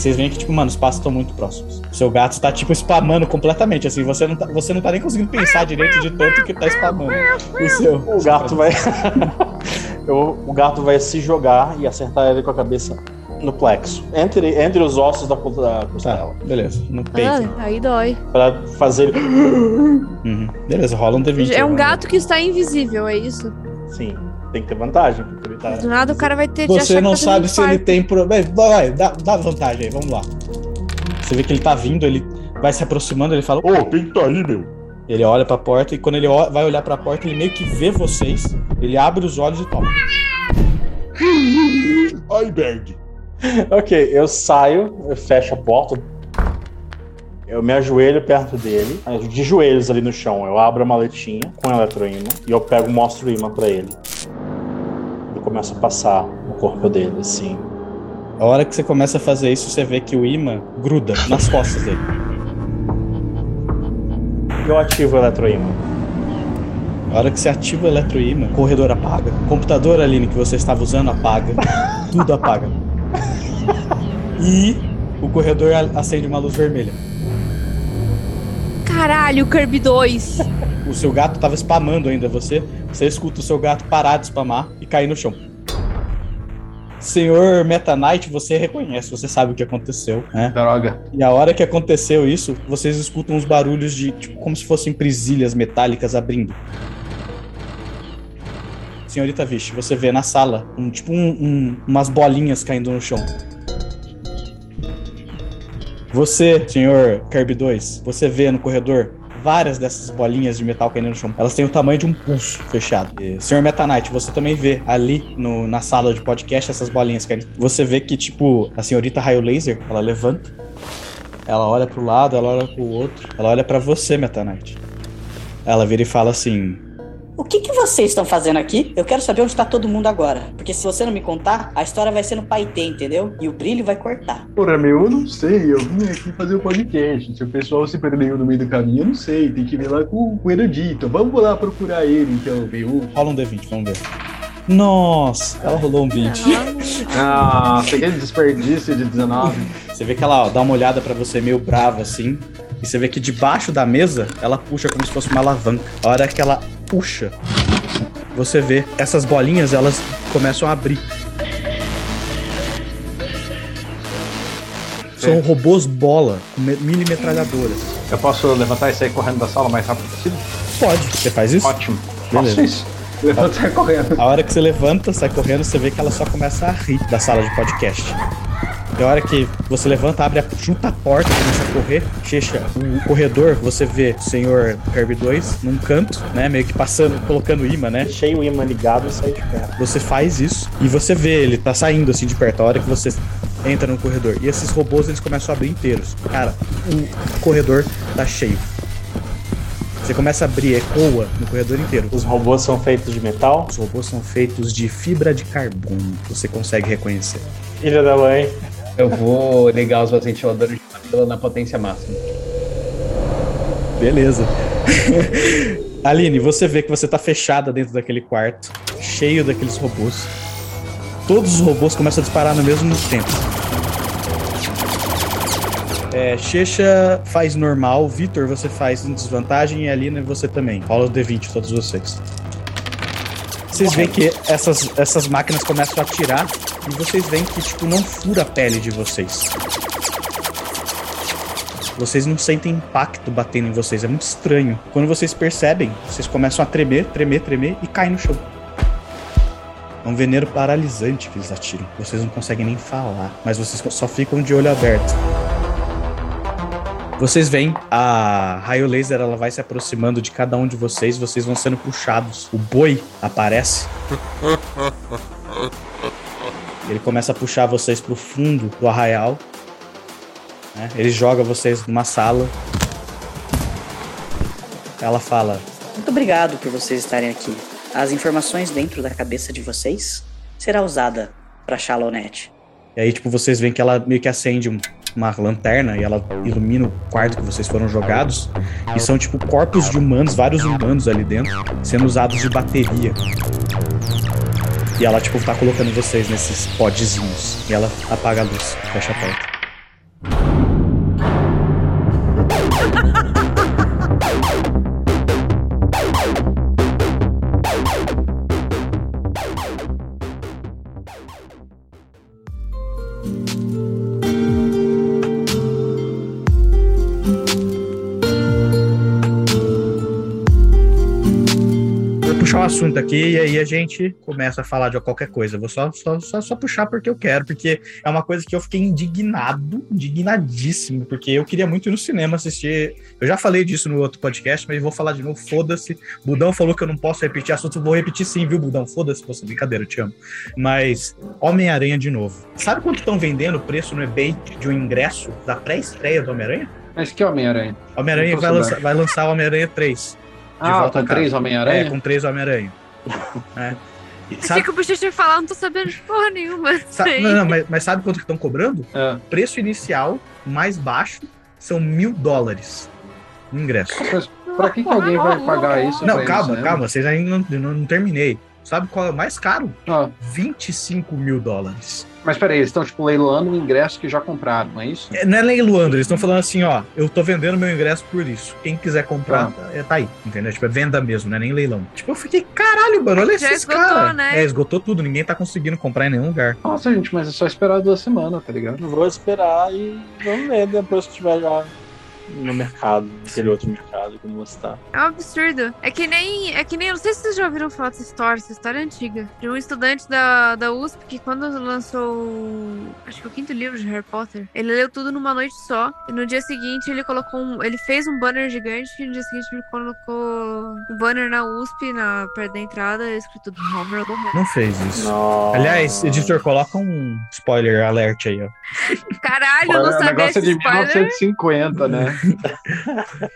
[SPEAKER 3] Vocês veem que, tipo, mano, os passos estão muito próximos. O seu gato tá, tipo, spamando completamente, assim. Você não tá, você não tá nem conseguindo pensar direito de tanto que tá spamando. O seu.
[SPEAKER 4] O gato vai. Eu- o gato vai se jogar e acertar ele com a cabeça no plexo. Entre, entre os ossos da, da
[SPEAKER 3] Tá,
[SPEAKER 4] costela.
[SPEAKER 3] beleza. No peito.
[SPEAKER 1] Ah, aí dói.
[SPEAKER 4] Pra fazer ele.
[SPEAKER 3] Uhum. Beleza, rola um D20.
[SPEAKER 1] É um gato que está invisível, é isso?
[SPEAKER 4] Sim, tem que ter vantagem. Porque ele tá...
[SPEAKER 1] Do nada o cara vai ter
[SPEAKER 3] Você não
[SPEAKER 1] tá
[SPEAKER 3] sabe se ele
[SPEAKER 1] infarto.
[SPEAKER 3] tem problema. Vai, vai, dá, dá vantagem aí, vamos lá. Você vê que ele tá vindo, ele vai se aproximando, ele fala.
[SPEAKER 5] Ô, quem tá aí, meu?
[SPEAKER 3] Ele olha pra porta e quando ele vai olhar pra porta, ele meio que vê vocês. Ele abre os olhos e toma.
[SPEAKER 5] Ai, Berg.
[SPEAKER 4] Ok, eu saio, eu fecho a porta. Eu me ajoelho perto dele, de joelhos ali no chão. Eu abro a maletinha com eletroímã e eu pego e mostro o imã pra ele. Eu começo a passar no corpo dele, assim.
[SPEAKER 3] A hora que você começa a fazer isso, você vê que o imã gruda nas costas dele.
[SPEAKER 4] Eu ativo o eletroímã.
[SPEAKER 3] A hora que você ativa o eletroímã, o corredor apaga. O computador, Aline, que você estava usando, apaga. Tudo apaga. E o corredor acende uma luz vermelha.
[SPEAKER 1] Caralho, Kirby 2.
[SPEAKER 3] O seu gato tava spamando ainda você. Você escuta o seu gato parar de spamar e cair no chão. Senhor Meta Knight, você reconhece, você sabe o que aconteceu, né?
[SPEAKER 2] Droga.
[SPEAKER 3] E a hora que aconteceu isso, vocês escutam uns barulhos de, tipo, como se fossem presilhas metálicas abrindo. Senhorita Vish, você vê na sala, um, tipo um- um- umas bolinhas caindo no chão. Você, senhor Kirby 2, você vê no corredor várias dessas bolinhas de metal caindo no chão. Elas têm o tamanho de um pulso fechado. E, senhor Meta Knight, você também vê ali no- na sala de podcast essas bolinhas caindo. Você vê que, tipo, a senhorita Raio Laser, ela levanta, ela olha pro lado, ela olha pro outro, ela olha pra você, Meta Knight. Ela vira e fala assim:
[SPEAKER 8] O que, que vocês estão fazendo aqui? Eu quero saber onde está todo mundo agora. Porque se você não me contar, a história vai ser no Paitê, entendeu? E o brilho vai cortar.
[SPEAKER 9] Porra, meu, eu não sei. Eu vim aqui fazer o podcast. Se o pessoal se perdeu no meio do caminho, eu não sei. Tem que ver lá com, com o erudito. Vamos lá procurar ele, então, meu.
[SPEAKER 3] rola um D20, vamos ver. Nossa, ela rolou um 20.
[SPEAKER 2] Ah, aquele desperdício de 19.
[SPEAKER 3] Você vê que ela ó, dá uma olhada pra você meio brava assim. E você vê que debaixo da mesa ela puxa como se fosse uma alavanca. A hora que ela puxa, você vê essas bolinhas elas começam a abrir. São robôs bola, com mini metralhadoras.
[SPEAKER 2] Eu posso levantar e sair correndo da sala o mais rápido possível?
[SPEAKER 3] Pode. Você faz isso?
[SPEAKER 2] Ótimo.
[SPEAKER 3] Beleza.
[SPEAKER 2] Faço isso. Levanta e sai correndo.
[SPEAKER 3] A hora que você levanta, sai correndo, você vê que ela só começa a rir da sala de podcast. A hora que você levanta, abre a, junta a porta, começa a correr, fecha o corredor, você vê o senhor Kirby 2 num canto, né? Meio que passando, colocando imã, né?
[SPEAKER 4] Deixei o imã ligado e saí de perto.
[SPEAKER 3] Você faz isso e você vê ele tá saindo assim de perto. A hora que você entra no corredor. E esses robôs eles começam a abrir inteiros. Cara, o corredor tá cheio. Você começa a abrir, ecoa no corredor inteiro.
[SPEAKER 4] Os robôs são feitos de metal.
[SPEAKER 3] Os robôs são feitos de fibra de carbono. Você consegue reconhecer.
[SPEAKER 4] Filha da mãe.
[SPEAKER 2] Eu vou ligar os ventiladores de mamilo na potência máxima.
[SPEAKER 3] Beleza. Aline, você vê que você tá fechada dentro daquele quarto, cheio daqueles robôs. Todos os robôs começam a disparar no mesmo tempo. É, Checha faz normal, Vitor você faz em desvantagem e Aline você também. Rola o D20 todos vocês. Vocês veem que essas, essas máquinas começam a atirar e vocês veem que tipo não fura a pele de vocês. Vocês não sentem impacto batendo em vocês, é muito estranho. Quando vocês percebem, vocês começam a tremer, tremer, tremer e caem no chão. É um veneno paralisante que eles atiram. Vocês não conseguem nem falar, mas vocês só ficam de olho aberto. Vocês veem a raio laser, ela vai se aproximando de cada um de vocês, vocês vão sendo puxados. O boi aparece. Ele começa a puxar vocês pro fundo do arraial. né? Ele joga vocês numa sala. Ela fala:
[SPEAKER 8] Muito obrigado por vocês estarem aqui. As informações dentro da cabeça de vocês será usada para Shalonet.
[SPEAKER 3] E aí, tipo, vocês veem que ela meio que acende um- uma lanterna e ela ilumina o quarto que vocês foram jogados. E são, tipo, corpos de humanos, vários humanos ali dentro, sendo usados de bateria. E ela, tipo, tá colocando vocês nesses podzinhos. E ela apaga a luz, fecha a porta. Assunto aqui e aí a gente começa a falar de qualquer coisa. Eu Vou só, só, só, só puxar porque eu quero, porque é uma coisa que eu fiquei indignado, indignadíssimo, porque eu queria muito ir no cinema assistir. Eu já falei disso no outro podcast, mas vou falar de novo. Foda-se. Budão falou que eu não posso repetir assunto, vou repetir sim, viu, Budão? Foda-se, você brincadeira, eu te amo. Mas Homem-Aranha de novo. Sabe quanto estão vendendo o preço no eBay de um ingresso da pré-estreia do Homem-Aranha?
[SPEAKER 2] Mas que Homem-Aranha?
[SPEAKER 3] Homem-Aranha vai
[SPEAKER 2] dar.
[SPEAKER 3] vai lançar o Homem-Aranha 3. De
[SPEAKER 2] Ah,
[SPEAKER 3] volta
[SPEAKER 2] com três Homem-Aranha?
[SPEAKER 3] É, com três Homem-Aranha. é. Sabe,
[SPEAKER 1] Sabe que o Bochecha falar, não tô sabendo de porra nenhuma.
[SPEAKER 3] sa-
[SPEAKER 1] Sei.
[SPEAKER 3] não, não, mas, mas sabe quanto que estão cobrando?
[SPEAKER 2] Ah,
[SPEAKER 3] Preço inicial mais baixo são mil dólares no ingresso.
[SPEAKER 2] mas pra que, que alguém vai pagar isso?
[SPEAKER 3] Não, calma,
[SPEAKER 2] cinema?
[SPEAKER 3] calma, vocês ainda não, não, não terminei. Sabe qual é o mais caro?
[SPEAKER 2] Ah,
[SPEAKER 3] 25 mil dólares.
[SPEAKER 2] mas peraí, eles estão tipo leiloando o ingresso que já compraram, não é isso?
[SPEAKER 3] É, não é leiloando, eles estão falando assim, ó, eu tô vendendo meu ingresso por isso. Quem quiser comprar, é, tá aí, entendeu? Tipo, é venda mesmo, não é nem leilão. Tipo, eu fiquei, caralho, mano, olha
[SPEAKER 1] Já
[SPEAKER 3] esses
[SPEAKER 1] esgotou,
[SPEAKER 3] caras.
[SPEAKER 1] né?
[SPEAKER 3] É, esgotou tudo, ninguém tá conseguindo comprar em nenhum lugar.
[SPEAKER 2] Nossa, gente, mas é só esperar duas semanas, tá ligado?
[SPEAKER 4] Vou esperar e vamos ver depois que tiver já no mercado, naquele outro mercado que eu não vou citar.
[SPEAKER 1] É um absurdo. É que nem. É que nem. Não sei se vocês já ouviram falar dessa história, essa história é antiga. De um estudante da, da USP que quando lançou. o- Acho que o quinto livro de Harry Potter, ele leu tudo numa noite só. E no dia seguinte ele colocou um. Ele fez um banner gigante e no dia seguinte ele colocou um banner na USP, na, perto da entrada, escrito Homer do Harry.
[SPEAKER 3] Não fez isso.
[SPEAKER 4] Nossa.
[SPEAKER 3] Aliás, editor, coloca um spoiler alert aí, ó.
[SPEAKER 1] Caralho, eu não
[SPEAKER 2] o
[SPEAKER 1] sabia
[SPEAKER 2] negócio é de
[SPEAKER 1] spoiler.
[SPEAKER 2] 1950, né?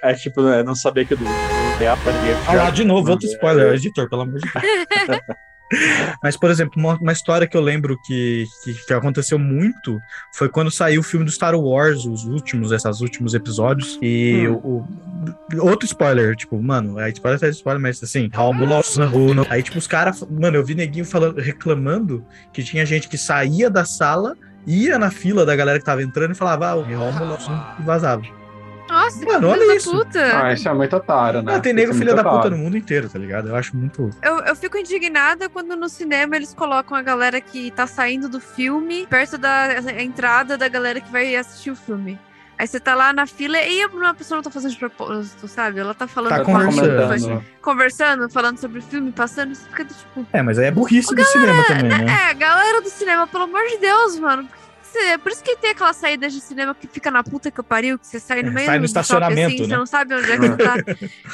[SPEAKER 4] É tipo, né, não sabia que do é a pandemia.
[SPEAKER 3] Olha lá, de novo, outro spoiler, editor, pelo amor de Deus. Mas, por exemplo, uma, uma história que eu lembro que, que, que aconteceu muito foi quando saiu o filme do Star Wars, os últimos, esses últimos episódios. E o, o- outro spoiler, tipo, mano, a spoiler tá de spoiler, mas assim, aí, tipo, os caras, mano, eu vi neguinho falando, reclamando que tinha gente que saía da sala, ia na fila da galera que tava entrando e falava, ah, o Rômulo e vazava.
[SPEAKER 1] Nossa, que
[SPEAKER 3] Mano,
[SPEAKER 1] filho
[SPEAKER 3] olha
[SPEAKER 1] da
[SPEAKER 3] isso.
[SPEAKER 1] puta.
[SPEAKER 2] Ah, isso é muito otário, né?
[SPEAKER 3] Ah, tem nego
[SPEAKER 2] é
[SPEAKER 3] filha
[SPEAKER 2] muito
[SPEAKER 3] da puta
[SPEAKER 2] otário.
[SPEAKER 3] no mundo inteiro, tá ligado? Eu acho muito.
[SPEAKER 1] Eu, eu fico indignada quando no cinema eles colocam a galera que tá saindo do filme perto da entrada da galera que vai assistir o filme. Aí você tá lá na fila e uma pessoa não tá fazendo de propósito, sabe? Ela tá falando
[SPEAKER 3] Tá
[SPEAKER 1] com a-
[SPEAKER 3] conversando.
[SPEAKER 1] Conversando, falando sobre o filme, passando, você fica tipo.
[SPEAKER 3] É, mas aí é burrice do cinema também, né?
[SPEAKER 1] É, galera do cinema, pelo amor de Deus, mano. Por que você- É por isso que tem aquela saída de cinema que fica na puta que eu pariu, que você sai no
[SPEAKER 3] É,
[SPEAKER 1] meio
[SPEAKER 3] sai no
[SPEAKER 1] do shopping,
[SPEAKER 3] estacionamento,
[SPEAKER 1] assim,
[SPEAKER 3] né?
[SPEAKER 1] Você não sabe onde é que tá.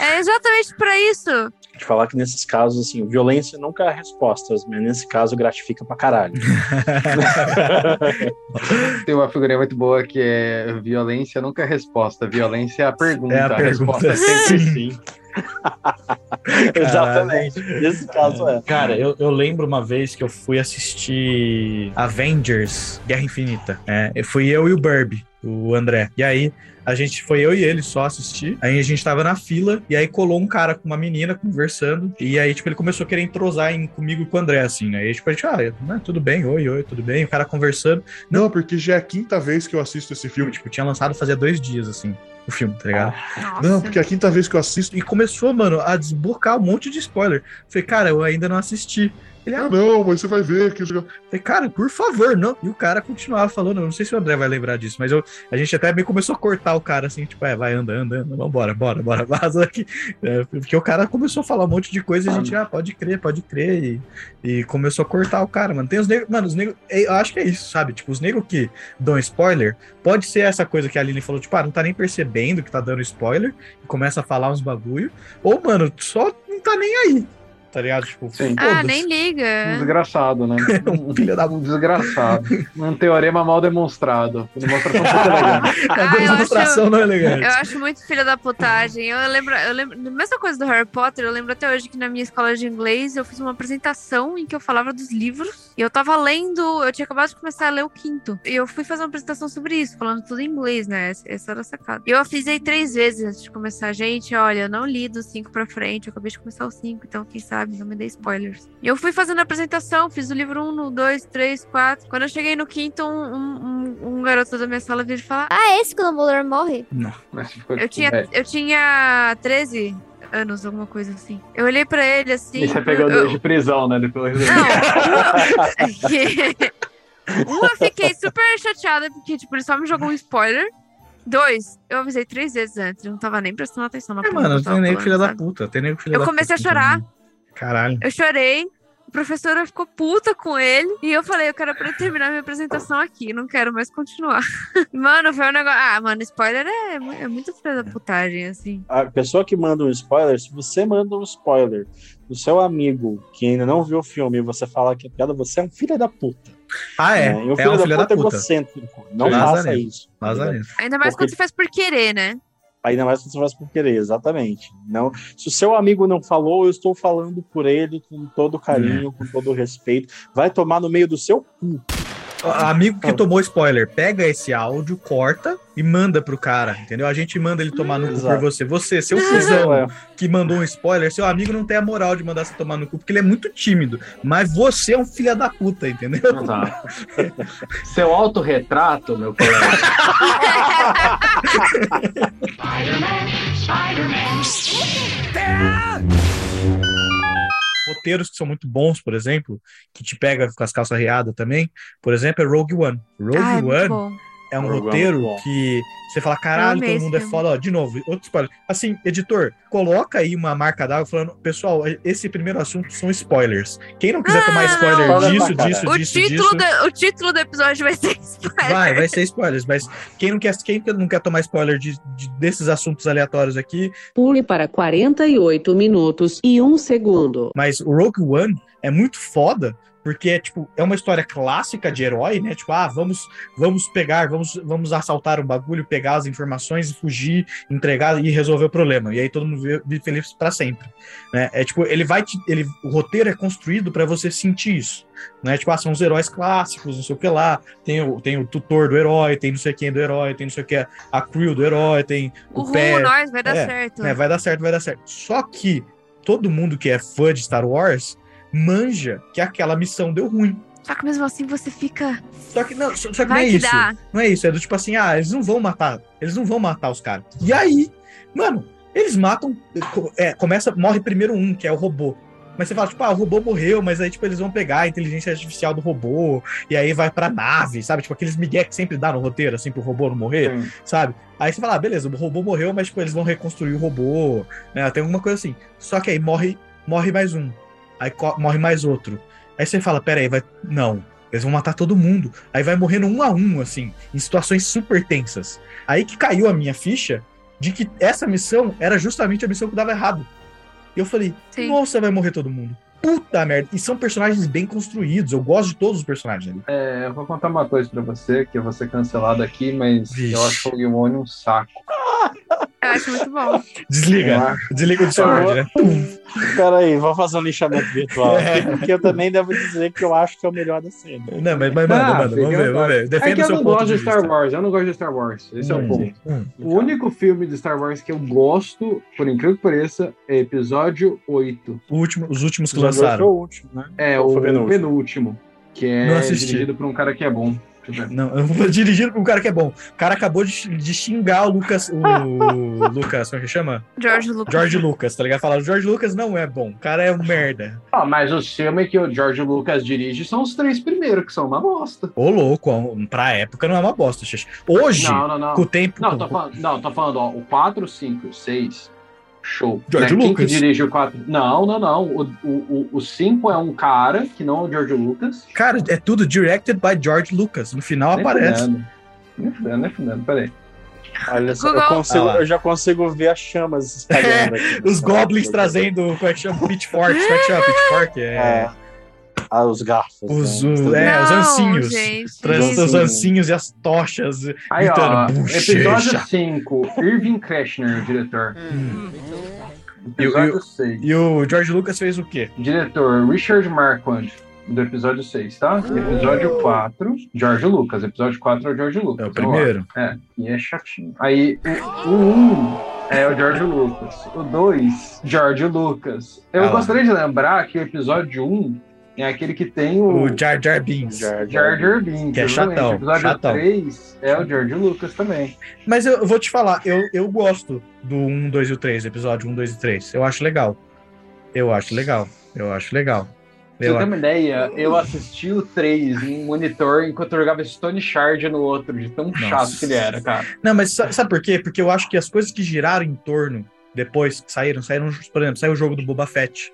[SPEAKER 1] É exatamente pra isso.
[SPEAKER 4] De falar que nesses casos, assim, violência nunca é a resposta, mas nesse caso gratifica pra caralho.
[SPEAKER 2] Tem uma figurinha muito boa que é violência nunca é resposta, violência é a pergunta.
[SPEAKER 3] É a pergunta,
[SPEAKER 2] resposta é sempre sim.
[SPEAKER 4] Exatamente. Nesse caso é.
[SPEAKER 3] Cara, eu, eu lembro uma vez que eu fui assistir Avengers Guerra Infinita. É, fui eu e o Burby, o André. E aí, a gente foi eu e ele só assistir. Aí a gente tava na fila, e aí colou um cara com uma menina conversando. E aí, tipo, ele começou a querer entrosar em, comigo e com o André, assim, né? E aí, tipo, a gente, ah, né, tudo bem, oi, oi, tudo bem. O cara conversando.
[SPEAKER 5] Não, porque já é a quinta vez que eu assisto esse filme.
[SPEAKER 3] Tipo, tinha lançado fazia dois dias, assim, o filme, tá ligado?
[SPEAKER 1] Nossa.
[SPEAKER 5] Não, porque é a quinta vez que eu assisto.
[SPEAKER 3] E começou, mano, a desblocar um monte de spoiler. Falei, cara, eu ainda não assisti. Ele,
[SPEAKER 5] Ah, não, mas você vai ver que.
[SPEAKER 3] falei, cara, por favor, não. E o cara continuava falando, não sei se o André vai lembrar disso, mas eu, a gente até meio começou a cortar o cara assim, tipo, é, vai, anda, anda, anda, vambora, bora, bora, vaza aqui. É, porque o cara começou a falar um monte de coisa e a gente, ah, pode crer, pode crer. E, e começou a cortar o cara, mano. Tem os negros, mano, os negros, eu acho que é isso, sabe? Tipo, os negros que dão spoiler, pode ser essa coisa que a Aline falou, tipo, ah, não tá nem percebendo que tá dando spoiler, e começa a falar uns bagulho, ou, mano, só não tá nem aí. Tá ligado? Tipo,
[SPEAKER 7] Sim.
[SPEAKER 1] Ah, nem
[SPEAKER 7] Um
[SPEAKER 1] liga.
[SPEAKER 7] desgraçado, né?
[SPEAKER 3] Um filho da
[SPEAKER 7] Um desgraçado. Um teorema mal demonstrado. Demonstração muito elegante.
[SPEAKER 3] A
[SPEAKER 1] Ah, eu
[SPEAKER 3] demonstração
[SPEAKER 1] acho-
[SPEAKER 3] não é elegante.
[SPEAKER 1] Eu acho muito filha da putagem. Eu lembro, eu lembro, mesma coisa do Harry Potter, eu lembro até hoje que na minha escola de inglês eu fiz uma apresentação em que eu falava dos livros. E eu tava lendo, eu tinha acabado de começar a ler o quinto. E eu fui fazer uma apresentação sobre isso, falando tudo em inglês, né? Essa- era a sacada. E eu avisei três vezes antes de começar. Gente, olha, eu não li do cinco pra frente, eu acabei de começar o cinco, então quem sabe, não me dê spoilers. E eu fui fazendo a apresentação, fiz o livro um, no dois, três, quatro. Quando eu cheguei no quinto, um, um- um- garoto da minha sala veio falar:
[SPEAKER 10] Ah, é esse que o Dumbledore morre?
[SPEAKER 7] Mas ficou
[SPEAKER 1] Eu tinha, eu tinha 13 anos, alguma coisa assim. Eu olhei pra ele assim.
[SPEAKER 7] E você pegou
[SPEAKER 1] eu,
[SPEAKER 7] dois de prisão, né? Depois.
[SPEAKER 1] Não, um eu fiquei super chateada porque, tipo, ele só me jogou um spoiler. Dois, eu avisei três vezes antes, eu não tava nem prestando atenção na
[SPEAKER 3] É,
[SPEAKER 1] porra
[SPEAKER 3] mano, tem
[SPEAKER 1] falando,
[SPEAKER 3] filha da
[SPEAKER 1] sabe?
[SPEAKER 3] puta, tem nego filha
[SPEAKER 1] Eu comecei a chorar.
[SPEAKER 3] também. Caralho.
[SPEAKER 1] Eu chorei, a professora ficou puta com ele, e eu falei, eu quero pra terminar minha apresentação aqui, não quero mais continuar. Mano, foi um negócio. Ah, mano, spoiler é, é muito filha da putagem, assim.
[SPEAKER 4] A pessoa que manda um spoiler, se você manda um spoiler do seu amigo que ainda não viu o filme e você fala que é piada, você é um filho da puta.
[SPEAKER 3] Ah, é.
[SPEAKER 4] E um
[SPEAKER 3] É
[SPEAKER 4] filho
[SPEAKER 3] um
[SPEAKER 4] da
[SPEAKER 3] filho da
[SPEAKER 4] puta
[SPEAKER 3] puta.
[SPEAKER 4] egocêntrico. Não faça isso.
[SPEAKER 1] Ainda mais
[SPEAKER 4] Porque-
[SPEAKER 1] quando você faz por querer, né?
[SPEAKER 4] Ainda mais quando você faz por querer, exatamente. Não, se o seu amigo não falou, eu estou falando por ele com todo carinho, com todo respeito. Vai tomar no meio do seu cu.
[SPEAKER 3] Amigo que tomou spoiler, pega esse áudio, corta e manda pro cara, entendeu? A gente manda ele tomar no cu por
[SPEAKER 4] Exato.
[SPEAKER 3] você. Você, seu
[SPEAKER 4] É.
[SPEAKER 3] cuzão que mandou um spoiler, seu amigo não tem a moral de mandar você tomar no cu, porque ele é muito tímido. Mas você é um filho da puta, entendeu?
[SPEAKER 7] Exato. Seu autorretrato, meu colega.
[SPEAKER 3] Roteiros que são muito bons, por exemplo, que te pega com as calças riadas também, por exemplo, é Rogue One. Rogue
[SPEAKER 1] ah, é
[SPEAKER 3] One. É um
[SPEAKER 4] é
[SPEAKER 3] roteiro
[SPEAKER 4] bom.
[SPEAKER 3] que você fala, caralho, todo mundo é foda. Ó, de novo, outro spoiler. Assim, editor, coloca aí uma marca d'água falando, pessoal, esse primeiro assunto são spoilers. Quem não quiser tomar
[SPEAKER 1] Ah,
[SPEAKER 3] spoiler
[SPEAKER 4] não.
[SPEAKER 3] disso, disso,
[SPEAKER 1] O
[SPEAKER 3] disso,
[SPEAKER 1] título,
[SPEAKER 3] disso,
[SPEAKER 1] do, o título do episódio vai ser spoiler.
[SPEAKER 3] vai, vai ser spoilers. Mas quem não quer, quem não quer tomar spoiler de- de- desses assuntos aleatórios aqui,
[SPEAKER 11] Pule para 48 minutos e 1 segundo.
[SPEAKER 3] Mas o Rogue One é muito foda, porque é tipo, é uma história clássica de herói, né? Tipo, ah, vamos, vamos pegar, vamos, vamos assaltar um bagulho, pegar as informações e fugir, entregar e resolver o problema. E aí todo mundo vive feliz para sempre, né? É tipo, ele vai te, ele o roteiro é construído para você sentir isso, né? Tipo, ah, são os heróis clássicos, não sei o que lá, tem o, tem o tutor do herói, tem não sei quem do herói, tem não sei o que a crew do herói, tem o,
[SPEAKER 1] O
[SPEAKER 3] pé,
[SPEAKER 1] nós, vai dar
[SPEAKER 3] é,
[SPEAKER 1] certo.
[SPEAKER 3] né, vai dar certo, vai dar certo. Só que todo mundo que é fã de Star Wars manja que aquela missão deu ruim.
[SPEAKER 1] Só que mesmo assim você fica.
[SPEAKER 3] Só que não, só, só que não é
[SPEAKER 1] que
[SPEAKER 3] isso.
[SPEAKER 1] dá.
[SPEAKER 3] Não é isso, é do tipo assim, ah, eles não vão matar, eles não vão matar os caras. E aí, mano, eles matam, é, começa, morre primeiro um, que é o robô. Mas você fala, tipo, ah, o robô morreu, mas aí, tipo, eles vão pegar a inteligência artificial do robô, e aí vai pra nave, sabe? Tipo, aqueles migué que sempre dá no roteiro, assim, pro robô não morrer,
[SPEAKER 7] Sim.
[SPEAKER 3] sabe? Aí você fala, ah, beleza, o robô morreu, mas, tipo, eles vão reconstruir o robô, né? Tem alguma coisa assim. Só que aí morre, morre mais um. Aí morre mais outro. Aí você fala, pera aí, vai... Não, eles vão matar todo mundo. Aí vai morrendo um a um, assim, em situações super tensas. Aí que caiu a minha ficha de que essa missão era justamente a missão que dava errado. E eu falei,
[SPEAKER 1] Sim.
[SPEAKER 3] nossa, vai morrer todo mundo. Puta merda. E são personagens bem construídos. Eu gosto de todos os personagens ali.
[SPEAKER 7] É, eu vou contar uma coisa pra você, que eu vou ser cancelado aqui, mas
[SPEAKER 3] Vixe.
[SPEAKER 7] eu acho o One um saco.
[SPEAKER 1] Eu acho muito bom.
[SPEAKER 3] Desliga. Desliga o Discord, né?
[SPEAKER 4] Peraí, vou fazer um lixamento virtual
[SPEAKER 3] É.
[SPEAKER 4] porque eu também devo dizer que eu acho que é o melhor da cena.
[SPEAKER 3] Não, mas, mas manda,
[SPEAKER 7] Ah,
[SPEAKER 3] manda. Vamos ver, vamos ver.
[SPEAKER 7] É
[SPEAKER 3] Defenda
[SPEAKER 7] que
[SPEAKER 3] o
[SPEAKER 7] eu não gosto
[SPEAKER 3] de
[SPEAKER 7] de Star. Wars, eu não gosto de Star Wars. Esse é o
[SPEAKER 3] Hum,
[SPEAKER 7] ponto.
[SPEAKER 3] hum.
[SPEAKER 7] O único filme de Star Wars que eu gosto, por incrível que pareça, é episódio 8.
[SPEAKER 3] O último- os últimos que lançaram.
[SPEAKER 4] foi o último, né?
[SPEAKER 7] É,
[SPEAKER 4] Ou
[SPEAKER 7] o
[SPEAKER 4] foi o penúltimo?
[SPEAKER 7] penúltimo. que é dirigido por um cara que é bom.
[SPEAKER 3] Não, eu vou dirigindo pra um cara que é bom. O cara acabou de, de xingar o Lucas. O Lucas, como é que chama?
[SPEAKER 1] George Lucas.
[SPEAKER 3] George Lucas, tá ligado? Falaram, o George Lucas não é bom. O cara é um merda.
[SPEAKER 2] Ah, mas os filmes que o George Lucas dirige são os três primeiros, que são uma bosta.
[SPEAKER 3] Ô, louco, pra época não é uma bosta. Hoje,
[SPEAKER 2] Não, não, não.
[SPEAKER 3] com o tempo.
[SPEAKER 2] Não, tô falando, não, tô falando, ó, o 4, 5, o 6, show.
[SPEAKER 3] George
[SPEAKER 2] Né, Quem
[SPEAKER 3] Lucas.
[SPEAKER 2] que dirige o 4? Não, não, não. O 5 o, o, o cinco é um cara, que não é o George Lucas.
[SPEAKER 3] Cara, é tudo directed by George Lucas. No final
[SPEAKER 2] Nem
[SPEAKER 3] aparece.
[SPEAKER 2] fudendo. Nem fudendo, nem fudendo, peraí.
[SPEAKER 4] Olha só, eu, consigo,
[SPEAKER 3] Ah
[SPEAKER 4] eu já consigo ver as chamas espalhando aqui.
[SPEAKER 3] Os goblins trazendo, como é que chama? Pitchfork, como é que chama? Pitchfork? É.
[SPEAKER 4] É. Ah, os garfos.
[SPEAKER 3] Os,
[SPEAKER 4] né?
[SPEAKER 3] o- é, os
[SPEAKER 1] Não,
[SPEAKER 3] ancinhos.
[SPEAKER 1] gente.
[SPEAKER 3] Traz
[SPEAKER 4] Os
[SPEAKER 3] os
[SPEAKER 4] ancinhos.
[SPEAKER 3] e as tochas.
[SPEAKER 2] Aí, ó, episódio
[SPEAKER 3] bochecha.
[SPEAKER 2] 5, Irving Kreshner, diretor.
[SPEAKER 3] O-
[SPEAKER 2] Episódio 6.
[SPEAKER 3] E o George Lucas fez o quê?
[SPEAKER 2] Diretor Richard Marquand, do episódio 6, tá? Episódio 4, George Lucas. Episódio 4 é o George Lucas.
[SPEAKER 3] É o
[SPEAKER 2] lá.
[SPEAKER 3] primeiro.
[SPEAKER 2] É, e é chatinho. Aí, o 1 um é o George Lucas. O 2, George Lucas. Eu
[SPEAKER 3] Ah lá.
[SPEAKER 2] gostaria de lembrar que o episódio 1 é aquele que tem o,
[SPEAKER 3] O Jar Jar Binks.
[SPEAKER 4] Jar
[SPEAKER 2] Jar Jar Binks.
[SPEAKER 3] Que é
[SPEAKER 2] exatamente.
[SPEAKER 3] chatão,
[SPEAKER 2] O episódio
[SPEAKER 3] chatão.
[SPEAKER 2] 3 é o George Lucas também.
[SPEAKER 3] Mas eu, vou te falar, eu, eu gosto do 1, 2 e o 3, episódio 1, 2 e 3. Eu acho legal. Eu acho legal. Eu acho legal.
[SPEAKER 2] Pra você
[SPEAKER 3] Eu,
[SPEAKER 2] ter uma ideia, eu assisti o 3 em um monitor enquanto eu jogava Stone Shard no outro, de tão chato
[SPEAKER 3] Nossa.
[SPEAKER 2] que ele era, cara.
[SPEAKER 3] Não, mas sa- sabe por quê? Porque eu acho que as coisas que giraram em torno depois que saíram, saíram, por exemplo, saiu o jogo do Boba Fett,